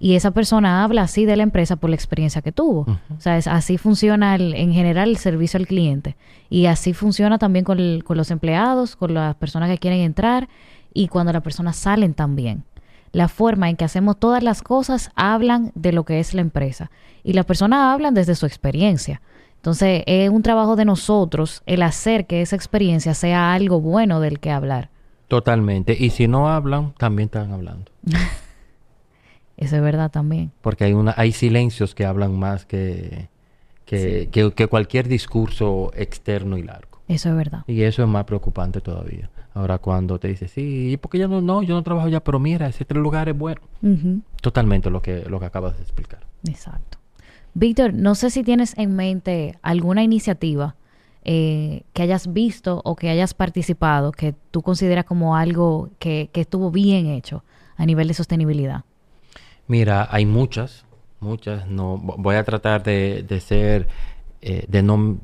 Y esa persona habla así de la empresa por la experiencia que tuvo. O sea, es- así funciona el- en general el servicio al cliente. Y así funciona también con, el- con los empleados, con las personas que quieren entrar y cuando las personas salen también. La forma en que hacemos todas las cosas hablan de lo que es la empresa. Y las personas hablan desde su experiencia. Entonces, es un trabajo de nosotros el hacer que esa experiencia sea algo bueno del que hablar. Totalmente. Y si no hablan, también están hablando. Eso es verdad también. Porque hay una, hay silencios que hablan más que, que, que- que cualquier discurso externo y largo. Eso es verdad. Y eso es más preocupante todavía. Ahora cuando te dice, sí, ¿y por qué yo no, no, yo no trabajo ya? Pero mira, ese otro lugar es bueno. Totalmente lo que, lo que acabas de explicar. Exacto. Víctor, no sé si tienes en mente alguna iniciativa eh, que hayas visto o que hayas participado que tú consideras como algo que, que estuvo bien hecho a nivel de sostenibilidad. Mira, hay muchas, muchas. No, vo- voy a tratar de, de ser, eh, de no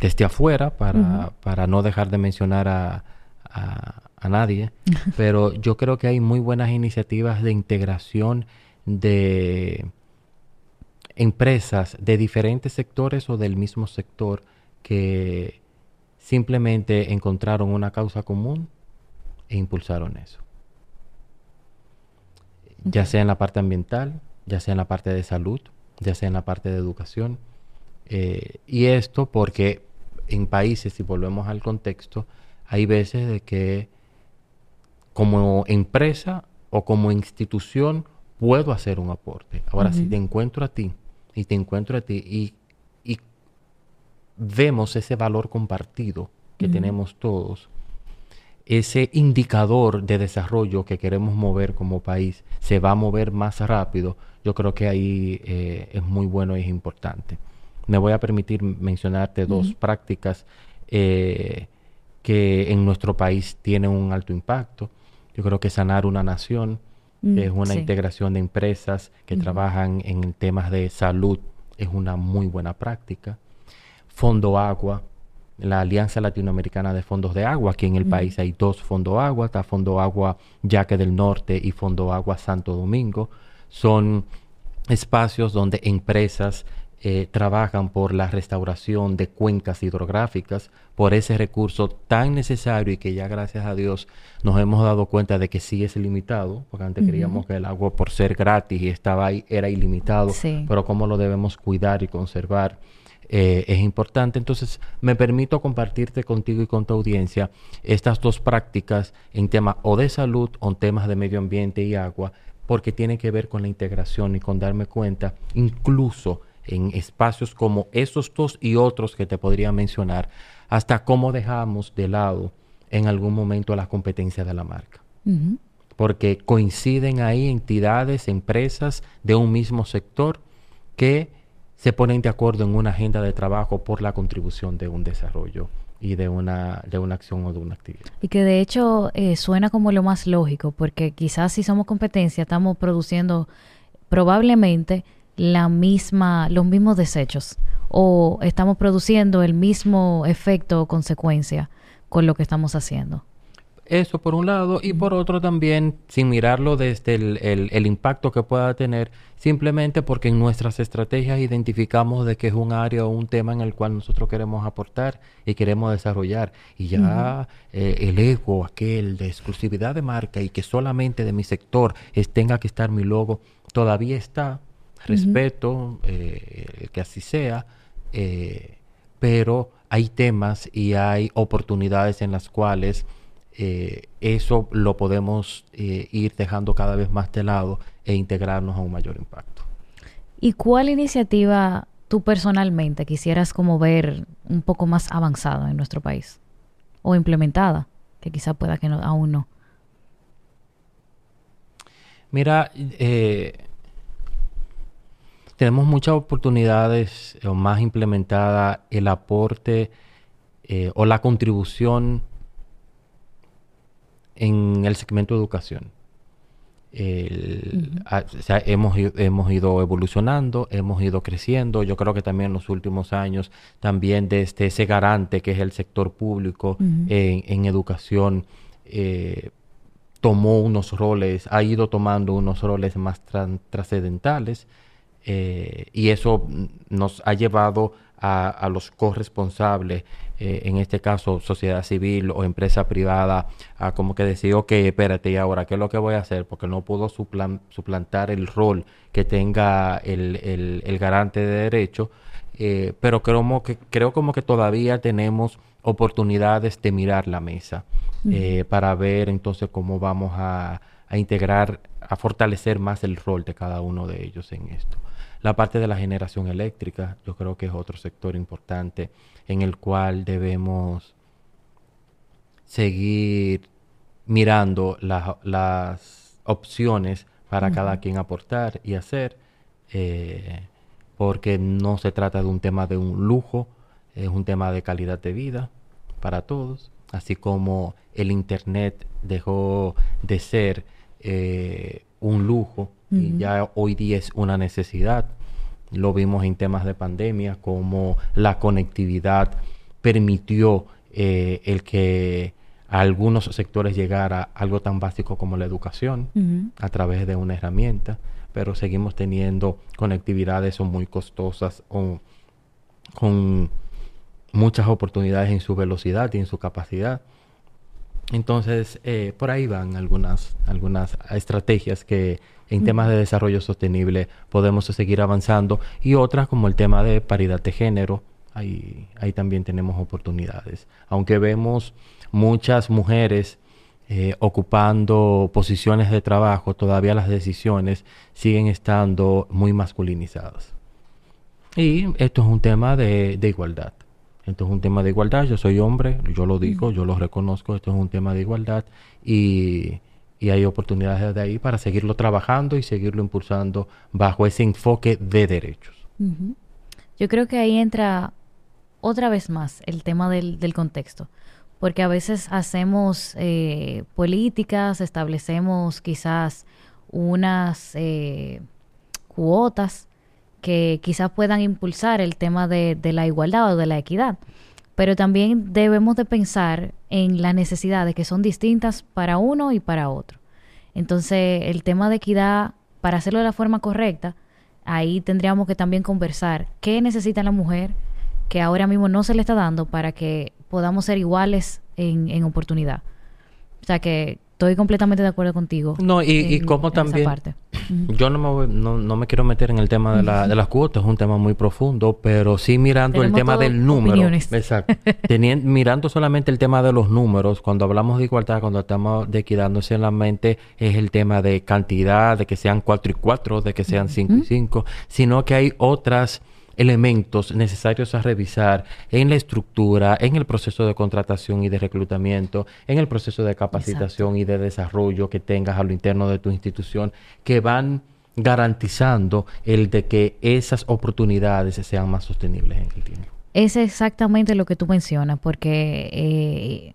desde afuera para, para no dejar de mencionar a, a- a nadie. Pero yo creo que hay muy buenas iniciativas de integración de empresas de diferentes sectores o del mismo sector que simplemente encontraron una causa común e impulsaron eso ya sea en la parte ambiental, ya sea en la parte de salud, ya sea en la parte de educación. Eh, y esto porque en países, si volvemos al contexto, hay veces de que como empresa o como institución puedo hacer un aporte. Ahora, si te encuentro a ti y te encuentro a ti y, y vemos ese valor compartido que tenemos todos, ese indicador de desarrollo que queremos mover como país se va a mover más rápido, yo creo que ahí eh, es muy bueno y es importante. Me voy a permitir mencionarte dos prácticas eh, que en nuestro país tienen un alto impacto. Yo creo que Sanar una Nación, Mm, que es una sí. integración de empresas que trabajan en temas de salud, es una muy buena práctica. Fondo Agua, la Alianza Latinoamericana de Fondos de Agua. Aquí en el país hay dos Fondo Agua, está Fondo Agua Yaque del Norte y Fondo Agua Santo Domingo. Son espacios donde empresas eh, trabajan por la restauración de cuencas hidrográficas, por ese recurso tan necesario y que ya gracias a Dios nos hemos dado cuenta de que sí es limitado, porque antes creíamos que el agua por ser gratis y estaba ahí era ilimitado, Sí. pero cómo lo debemos cuidar y conservar eh, es importante. Entonces, me permito compartirte contigo y con tu audiencia estas dos prácticas en temas o de salud o en temas de medio ambiente y agua, porque tiene que ver con la integración y con darme cuenta, incluso en espacios como esos dos y otros que te podría mencionar, hasta cómo dejamos de lado en algún momento las competencias de la marca porque coinciden ahí entidades, empresas de un mismo sector que se ponen de acuerdo en una agenda de trabajo por la contribución de un desarrollo y de una, de una acción o de una actividad. Y que de hecho eh, suena como lo más lógico, porque quizás si somos competencia estamos produciendo probablemente la misma, los mismos desechos o estamos produciendo el mismo efecto o consecuencia con lo que estamos haciendo. Eso por un lado, y por otro también, sin mirarlo desde el, el- el impacto que pueda tener, simplemente porque en nuestras estrategias identificamos de que es un área o un tema en el cual nosotros queremos aportar y queremos desarrollar. Y ya eh, el ego, aquel de exclusividad de marca y que solamente de mi sector es, tenga que estar mi logo, todavía está. Respeto, eh, que así sea, eh, pero hay temas y hay oportunidades en las cuales eh, eso lo podemos eh, ir dejando cada vez más de lado e integrarnos a un mayor impacto. ¿Y cuál iniciativa tú personalmente quisieras como ver un poco más avanzada en nuestro país? O implementada, que quizá pueda que no, aún no. Mira, eh, tenemos muchas oportunidades o más implementada el aporte eh, o la contribución en el segmento de educación. hemos, hemos ido evolucionando, hemos ido creciendo. Yo creo que también en los últimos años, también desde ese garante que es el sector público en, educación, eh, tomó unos roles, ha ido tomando unos roles más trascendentales eh, y eso nos ha llevado a, los corresponsables, eh, en este caso sociedad civil o empresa privada, a como que decir, ok, espérate, ¿y ahora qué es lo que voy a hacer? Porque no puedo suplantar el rol que tenga el, garante de derecho, eh, pero creo como, que, creo como que todavía tenemos oportunidades de mirar la mesa eh, para ver entonces cómo vamos a, a integrar, a fortalecer más el rol de cada uno de ellos en esto. La parte de la generación eléctrica, yo creo que es otro sector importante en el cual debemos seguir mirando las opciones para cada quien aportar y hacer, eh, porque no se trata de un tema de un lujo, es un tema de calidad de vida para todos, así como el Internet dejó de ser eh, un lujo y ya hoy día es una necesidad. Lo vimos en temas de pandemia, como la conectividad permitió eh, el que a algunos sectores llegara algo tan básico como la educación a través de una herramienta, pero seguimos teniendo conectividades muy costosas o con muchas oportunidades en su velocidad y en su capacidad. Entonces, eh, por ahí van algunas, algunas estrategias que en temas de desarrollo sostenible podemos seguir avanzando y otras como el tema de paridad de género, ahí, ahí también tenemos oportunidades. Aunque vemos muchas mujeres eh, ocupando posiciones de trabajo, todavía las decisiones siguen estando muy masculinizadas. Y esto es un tema de, de igualdad. Esto es un tema de igualdad. Yo soy hombre, yo lo digo, yo lo reconozco. Esto es un tema de igualdad y, y hay oportunidades de ahí para seguirlo trabajando y seguirlo impulsando bajo ese enfoque de derechos. Yo creo que ahí entra otra vez más el tema del, del contexto, porque a veces hacemos eh, políticas, establecemos quizás unas eh, cuotas que quizás puedan impulsar el tema de, de, la igualdad o de la equidad. Pero también debemos de pensar en las necesidades que son distintas para uno y para otro. Entonces, el tema de equidad, para hacerlo de la forma correcta, ahí tendríamos que también conversar qué necesita la mujer que ahora mismo no se le está dando para que podamos ser iguales en, en oportunidad. O sea que estoy completamente de acuerdo contigo. No, y, y como también. Yo no me, no, no, me quiero meter en el tema de, la, de las cuotas, es un tema muy profundo, pero sí mirando el tema del número. Exacto. Teniendo, mirando solamente el tema de los números, cuando hablamos de igualdad, cuando estamos de equidad, no solamente es el tema de cantidad, de que sean cuatro y cuatro, de que sean cinco y cinco, sino que hay otras elementos necesarios a revisar en la estructura, en el proceso de contratación y de reclutamiento, en el proceso de capacitación y de desarrollo que tengas a lo interno de tu institución, que van garantizando el de que esas oportunidades sean más sostenibles en el tiempo. Es exactamente lo que tú mencionas, porque eh,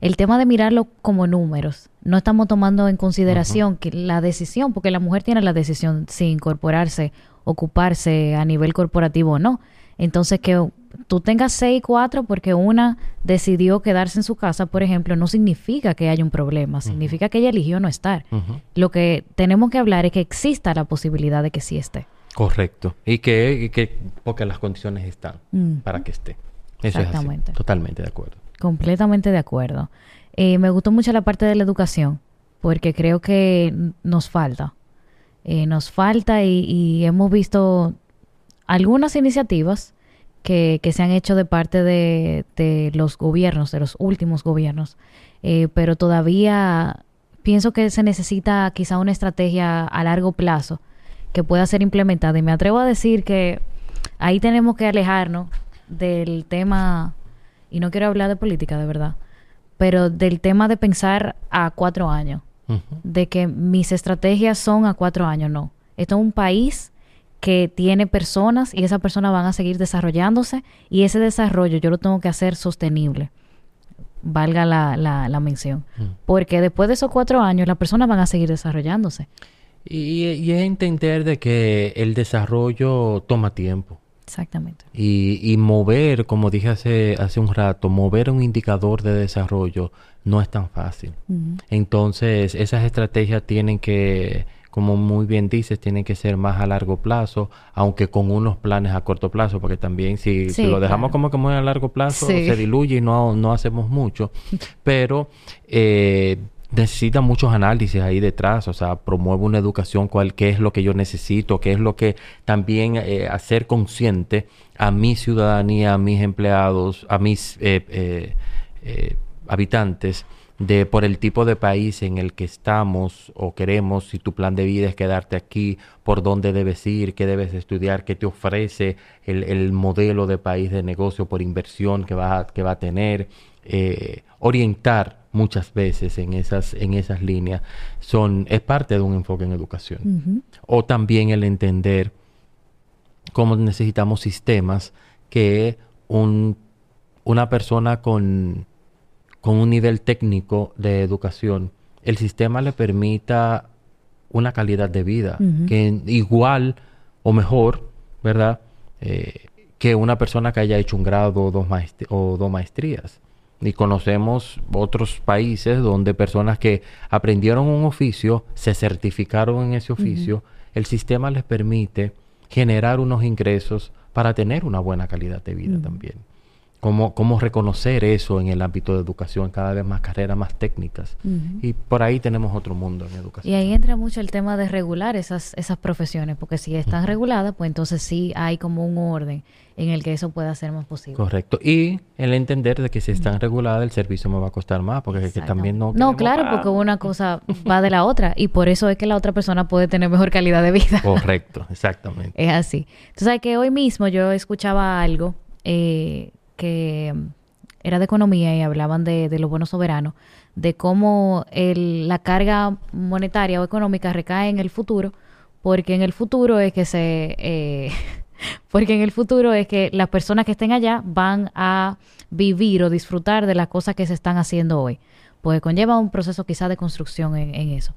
el tema de mirarlo como números, no estamos tomando en consideración que la decisión, porque la mujer tiene la decisión si incorporarse ocuparse a nivel corporativo o no. Entonces, que tú tengas seis y cuatro porque una decidió quedarse en su casa, por ejemplo, no significa que haya un problema, significa que ella eligió no estar. Lo que tenemos que hablar es que exista la posibilidad de que sí esté. Correcto. Y que, que porque las condiciones están para que esté. Eso Exactamente. Totalmente de acuerdo. Completamente de acuerdo. Eh, me gustó mucho la parte de la educación, porque creo que nos falta. Eh, nos falta y, hemos visto algunas iniciativas que, se han hecho de parte de, los gobiernos, de los últimos gobiernos, eh, pero todavía pienso que se necesita quizá una estrategia a largo plazo que pueda ser implementada. Y me atrevo a decir que ahí tenemos que alejarnos del tema, y no quiero hablar de política de verdad, pero del tema de pensar a cuatro años de que mis estrategias son a cuatro años, no. Esto es un país que tiene personas y esas personas van a seguir desarrollándose y ese desarrollo yo lo tengo que hacer sostenible. valga la, la, la mención. Porque después de esos cuatro años, las personas van a seguir desarrollándose. Y, y es entender de que el desarrollo toma tiempo. Exactamente. Y, y mover, como dije hace, hace un rato, mover un indicador de desarrollo no es tan fácil. Entonces, esas estrategias tienen que, como muy bien dices, tienen que ser más a largo plazo, aunque con unos planes a corto plazo, porque también si, si Sí, lo dejamos claro. como que muy a largo plazo, Sí. se diluye y no, no hacemos mucho. Pero eh, necesita muchos análisis ahí detrás, o sea, promueve una educación, cuál, qué es lo que yo necesito, qué es lo que también eh, hacer consciente a mi ciudadanía, a mis empleados, a mis eh, eh, eh, habitantes de por el tipo de país en el que estamos o queremos, si tu plan de vida es quedarte aquí, por dónde debes ir, qué debes estudiar, qué te ofrece el, el modelo de país de negocio por inversión que va a, que va a tener, eh, orientar muchas veces en esas, en esas líneas, son, es parte de un enfoque en educación. O también el entender cómo necesitamos sistemas que un, una persona con, con un nivel técnico de educación, el sistema le permita una calidad de vida que igual o mejor, ¿verdad? Eh, que una persona que haya hecho un grado o dos, o dos maestrías. Y conocemos otros países donde personas que aprendieron un oficio, se certificaron en ese oficio, el sistema les permite generar unos ingresos para tener una buena calidad de vida también. Cómo, cómo reconocer eso en el ámbito de educación, cada vez más carreras más técnicas. Y por ahí tenemos otro mundo en educación. Y ahí entra mucho el tema de regular esas, esas profesiones, porque si están reguladas, pues entonces sí hay como un orden en el que eso pueda ser más posible. Correcto. Y el entender de que si están reguladas, el servicio me va a costar más, porque es que también no... No, claro, pagar. porque una cosa va de la otra y por eso es que la otra persona puede tener mejor calidad de vida. Correcto, exactamente. Es así. Sabes que hoy mismo yo escuchaba algo eh, que era de economía y hablaban de, los bonos soberanos, de cómo la carga monetaria o económica recae en el futuro, porque en el futuro es que se... eh, porque en el futuro es que las personas que estén allá van a vivir o disfrutar de las cosas que se están haciendo hoy. Pues conlleva un proceso quizá de construcción en, en eso.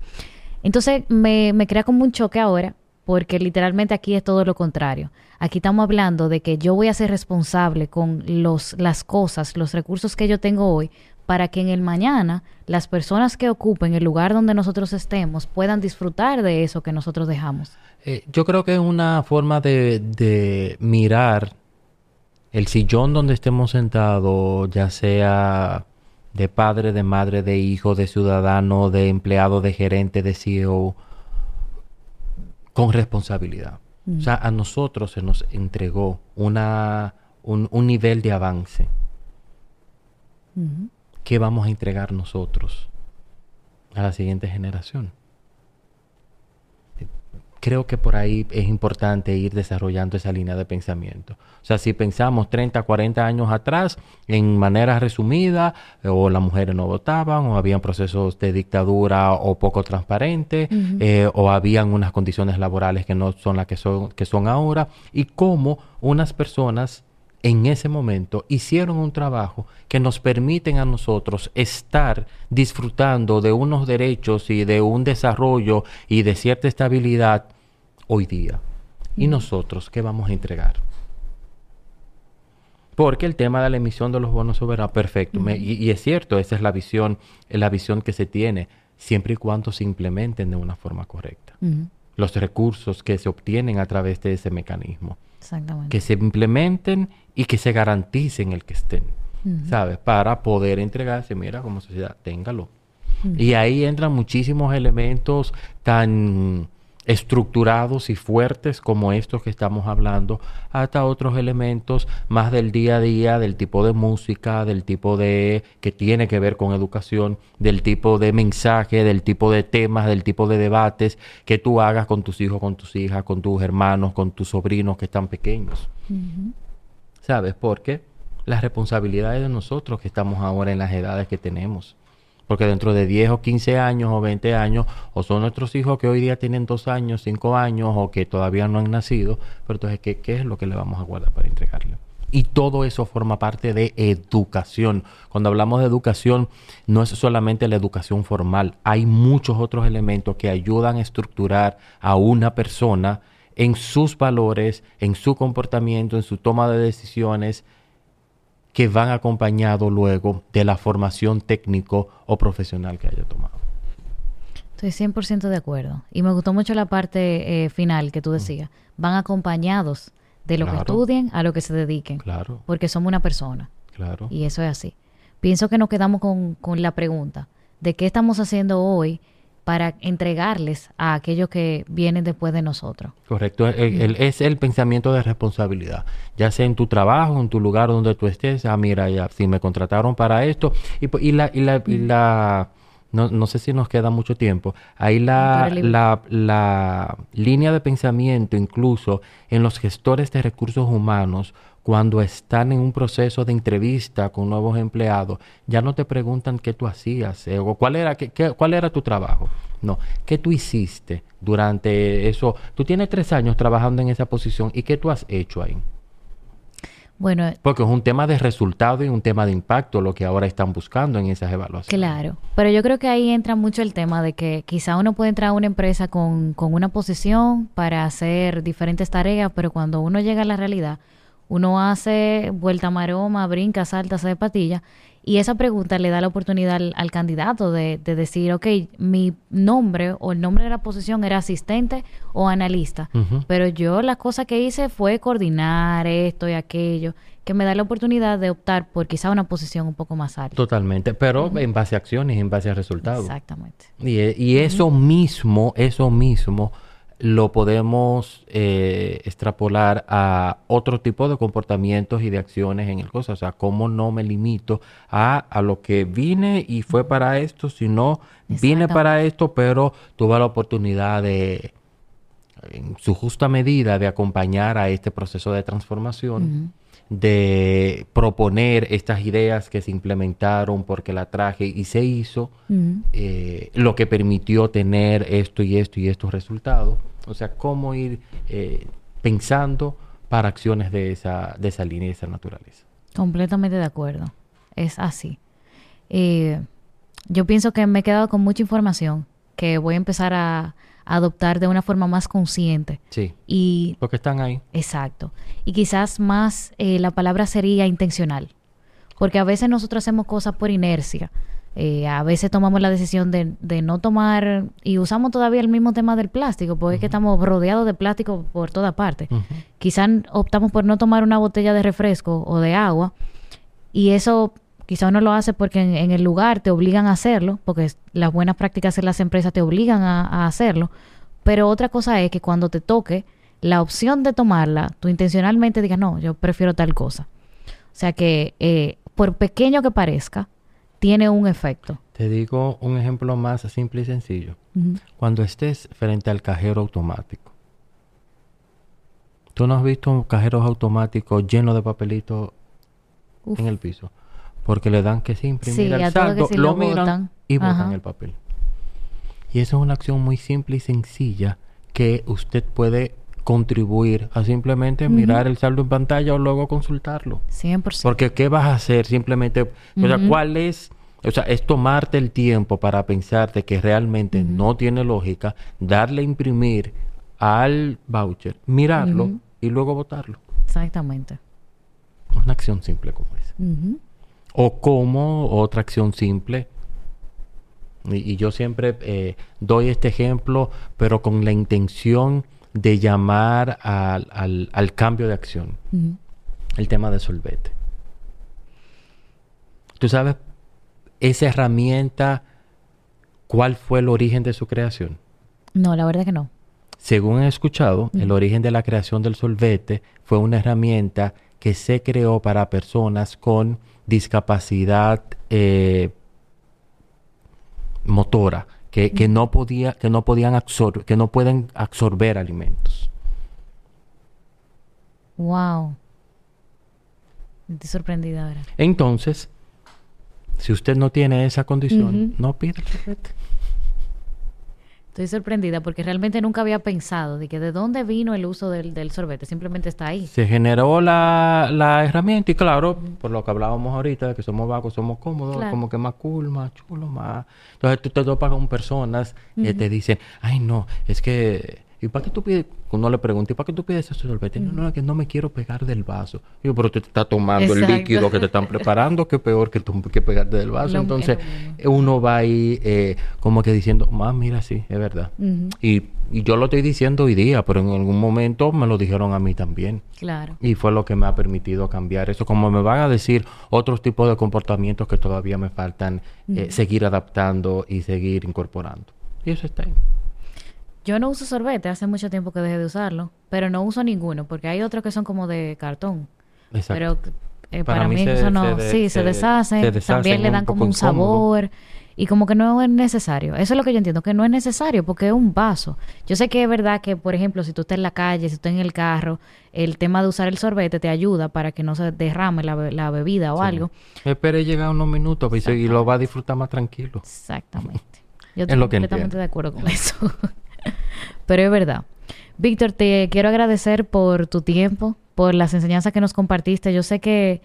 Entonces me, me crea como un choque ahora, porque literalmente aquí es todo lo contrario. Aquí estamos hablando de que yo voy a ser responsable con los, las cosas, los recursos que yo tengo hoy, para que en el mañana las personas que ocupen el lugar donde nosotros estemos puedan disfrutar de eso que nosotros dejamos. Eh, yo creo que es una forma de, de mirar el sillón donde estemos sentados, ya sea de padre, de madre, de hijo, de ciudadano, de empleado, de gerente, de CEO, con responsabilidad. O sea, a nosotros se nos entregó una, un, un nivel de avance. Ujú. ¿Qué vamos a entregar nosotros a la siguiente generación? Creo que por ahí es importante ir desarrollando esa línea de pensamiento. O sea, si pensamos 30, 40 años atrás, en manera resumida, eh, o las mujeres no votaban, o habían procesos de dictadura o poco transparentes, eh, o habían unas condiciones laborales que no son las que son, que son ahora, y cómo unas personas en ese momento hicieron un trabajo que nos permiten a nosotros estar disfrutando de unos derechos y de un desarrollo y de cierta estabilidad hoy día. ¿Y nosotros qué vamos a entregar? Porque el tema de la emisión de los bonos soberanos, perfecto, me- y, y es cierto, esa es la visión, es la visión que se tiene, siempre y cuando se implementen de una forma correcta. Los recursos que se obtienen a través de ese mecanismo Exactamente. que se implementen y que se garanticen el que estén. ¿sabes? Para poder entregarse, mira, como sociedad, téngalo. Y ahí entran muchísimos elementos tan estructurados y fuertes como estos que estamos hablando, hasta otros elementos más del día a día, del tipo de música, del tipo de que tiene que ver con educación, del tipo de mensaje, del tipo de temas, del tipo de debates que tú hagas con tus hijos, con tus hijas, con tus hermanos, con tus sobrinos que están pequeños. ¿Sabes? Porque las responsabilidades de nosotros que estamos ahora en las edades que tenemos. Porque dentro de 10 o 15 años o 20 años, o son nuestros hijos que hoy día tienen 2 años, 5 años, o que todavía no han nacido, pero entonces, ¿qué, qué es lo que le vamos a guardar para entregarle? Y todo eso forma parte de educación. Cuando hablamos de educación, no es solamente la educación formal, hay muchos otros elementos que ayudan a estructurar a una persona en sus valores, en su comportamiento, en su toma de decisiones, que van acompañados luego de la formación técnico o profesional que haya tomado. Estoy 100% de acuerdo. Y me gustó mucho la parte eh, final que tú decías. Van acompañados de lo que estudien a lo que se dediquen. Claro. Porque somos una persona. Claro. Y eso es así. Pienso que nos quedamos con, con la pregunta de qué estamos haciendo hoy para entregarles a aquellos que vienen después de nosotros. Correcto, es el pensamiento de responsabilidad, ya sea en tu trabajo, en tu lugar donde tú estés, ah, mira, ya, si me contrataron para esto, y, y la, y la, y la no, no, sé si nos queda mucho tiempo, ahí la, la, la línea de pensamiento incluso en los gestores de recursos humanos cuando están en un proceso de entrevista con nuevos empleados, ya no te preguntan qué tú hacías eh, o cuál era, qué, cuál era tu trabajo. No, ¿qué tú hiciste durante eso? Tú tienes tres años trabajando en esa posición y qué tú has hecho ahí. Bueno, porque es un tema de resultado y un tema de impacto lo que ahora están buscando en esas evaluaciones. Claro, pero yo creo que ahí entra mucho el tema de que quizá uno puede entrar a una empresa con, con una posición para hacer diferentes tareas, pero cuando uno llega a la realidad, uno hace vuelta maroma, brinca, salta, se de patilla, y esa pregunta le da la oportunidad al, candidato de, decir, ok, mi nombre o el nombre de la posición era asistente o analista, pero yo la cosa que hice fue coordinar esto y aquello, que me da la oportunidad de optar por quizá una posición un poco más alta. Totalmente, pero en base a acciones, en base a resultados. Exactamente. Y, y eso mismo, eso mismo lo podemos eh, extrapolar a otro tipo de comportamientos y de acciones en el cosa. O sea, cómo no me limito a, a lo que vine y fue para esto, sino vine para esto, pero tuve la oportunidad de, en su justa medida, de acompañar a este proceso de transformación. De proponer estas ideas que se implementaron porque la traje y se hizo, eh, lo que permitió tener esto y esto y estos resultados. O sea, cómo ir eh, pensando para acciones de esa, de esa línea y esa naturaleza. Completamente de acuerdo. Es así. Eh, yo pienso que me he quedado con mucha información que voy a empezar a, adoptar de una forma más consciente. Sí. Y, porque están ahí. Exacto. Y quizás más eh, la palabra sería intencional. Porque a veces nosotros hacemos cosas por inercia. Eh, a veces tomamos la decisión de, de, no tomar y usamos todavía el mismo tema del plástico, porque es que estamos rodeados de plástico por toda parte. Quizás optamos por no tomar una botella de refresco o de agua y eso quizás uno lo hace porque en, el lugar te obligan a hacerlo, porque las buenas prácticas en las empresas te obligan a, hacerlo, pero otra cosa es que cuando te toque la opción de tomarla, tú intencionalmente digas, no, yo prefiero tal cosa. O sea que, eh, por pequeño que parezca, tiene un efecto. Te digo un ejemplo más simple y sencillo. Cuando estés frente al cajero automático, tú no has visto cajeros automáticos llenos de papelitos en el piso, porque le dan que sí imprimir el saldo, lo, miran y botan el papel. Y eso es una acción muy simple y sencilla que usted puede contribuir a simplemente mirar el saldo en pantalla o luego consultarlo. 100%. Porque ¿qué vas a hacer? Simplemente, o sea, ¿cuál es? O sea, es tomarte el tiempo para pensarte que realmente no tiene lógica, darle a imprimir al voucher, mirarlo y luego votarlo. Exactamente. Una acción simple como esa. O como otra acción simple y, yo siempre eh, doy este ejemplo, pero con la intención de llamar al, al, cambio de acción. El tema de solvete. ¿Tú sabes esa herramienta cuál fue el origen de su creación? No, la verdad que no. Según he escuchado, el origen de la creación del solvete fue una herramienta que se creó para personas con discapacidad eh, motora, que, no podía, que no podían absorber, que no pueden absorber alimentos. Wow. Estoy sorprendida ahora. Entonces, si usted no tiene esa condición, no pida el Estoy sorprendida porque realmente nunca había pensado de que de dónde vino el uso del, del sorbete. Simplemente está ahí. Se generó la, la herramienta y claro, por lo que hablábamos ahorita, de que somos vagos, somos cómodos, Claro. como que más cool, más chulo, más... Entonces tú te topas con personas que te dicen, ay no, es que... ¿Y para qué tú pides? Uno le pregunta, ¿y para qué tú pides ese sorbete? No, no, es que no me quiero pegar del vaso. Digo, pero te estás tomando Exacto. el líquido que te están preparando, que peor que tú que pegarte del vaso. Lo- Entonces, uno va ahí eh, como que diciendo, más mira, sí, es verdad. Y, y yo lo estoy diciendo hoy día, pero en algún momento me lo dijeron a mí también. Claro. Y fue lo que me ha permitido cambiar eso. Como me van a decir otros tipos de comportamientos que todavía me faltan eh, seguir adaptando y seguir incorporando. Y eso está ahí. Yo no uso sorbete, hace mucho tiempo que dejé de usarlo, pero no uso ninguno porque hay otros que son como de cartón. Exacto. Pero eh, Para para, mí se- eso no, se de- sí, se, se- deshacen, también le dan como un incómodo. sabor y como que no es necesario. Eso es lo que yo entiendo, que no es necesario porque es un vaso. Yo sé que es verdad que, por ejemplo, si tú estás en la calle, si tú estás en el carro, el tema de usar el sorbete te ayuda para que no se derrame la, be- la bebida o Sí. algo. Espere llegar unos minutos pues, y lo va a disfrutar más tranquilo. Exactamente. Yo Es estoy lo que completamente de acuerdo con eso. Pero es verdad. Víctor, te quiero agradecer por tu tiempo, por las enseñanzas que nos compartiste. Yo sé que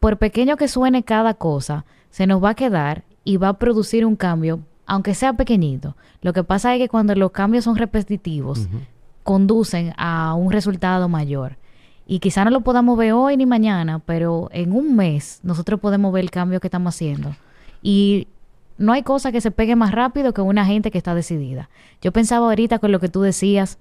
por pequeño que suene cada cosa, se nos va a quedar y va a producir un cambio, aunque sea pequeñito. Lo que pasa es que cuando los cambios son repetitivos, conducen a un resultado mayor. Y quizá no lo podamos ver hoy ni mañana, pero en un mes nosotros podemos ver el cambio que estamos haciendo. Y no hay cosa que se pegue más rápido que una gente que está decidida. Yo pensaba ahorita con lo que tú decías,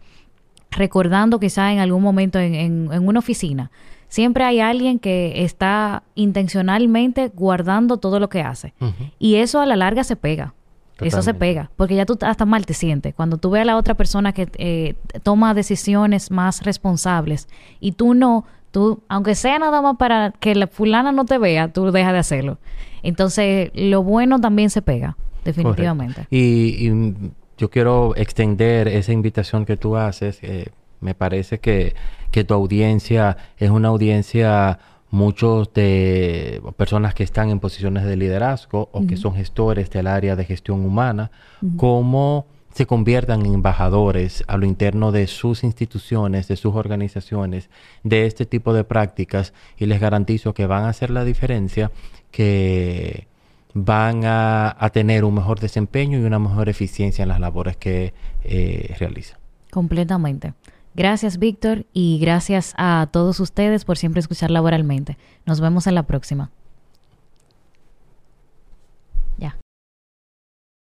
recordando quizá en algún momento en, en- en una oficina, siempre hay alguien que está intencionalmente guardando todo lo que hace. Y eso a la larga se pega. Eso se pega, porque ya tú hasta mal te sientes. Cuando tú ves a la otra persona que eh, toma decisiones más responsables y tú no, tú, aunque sea nada más para que la fulana no te vea, tú dejas de hacerlo. Entonces, lo bueno también se pega, definitivamente. Y, y, yo quiero extender esa invitación que tú haces. eh, me parece que, que tu audiencia es una audiencia, muchos de personas que están en posiciones de liderazgo o que son gestores del área de gestión humana, cómo se conviertan en embajadores a lo interno de sus instituciones, de sus organizaciones, de este tipo de prácticas y les garantizo que van a hacer la diferencia, que van a, a tener un mejor desempeño y una mejor eficiencia en las labores que eh, realizan. Completamente. Gracias, Víctor, y gracias a todos ustedes por siempre escuchar laboralmente. Nos vemos en la próxima.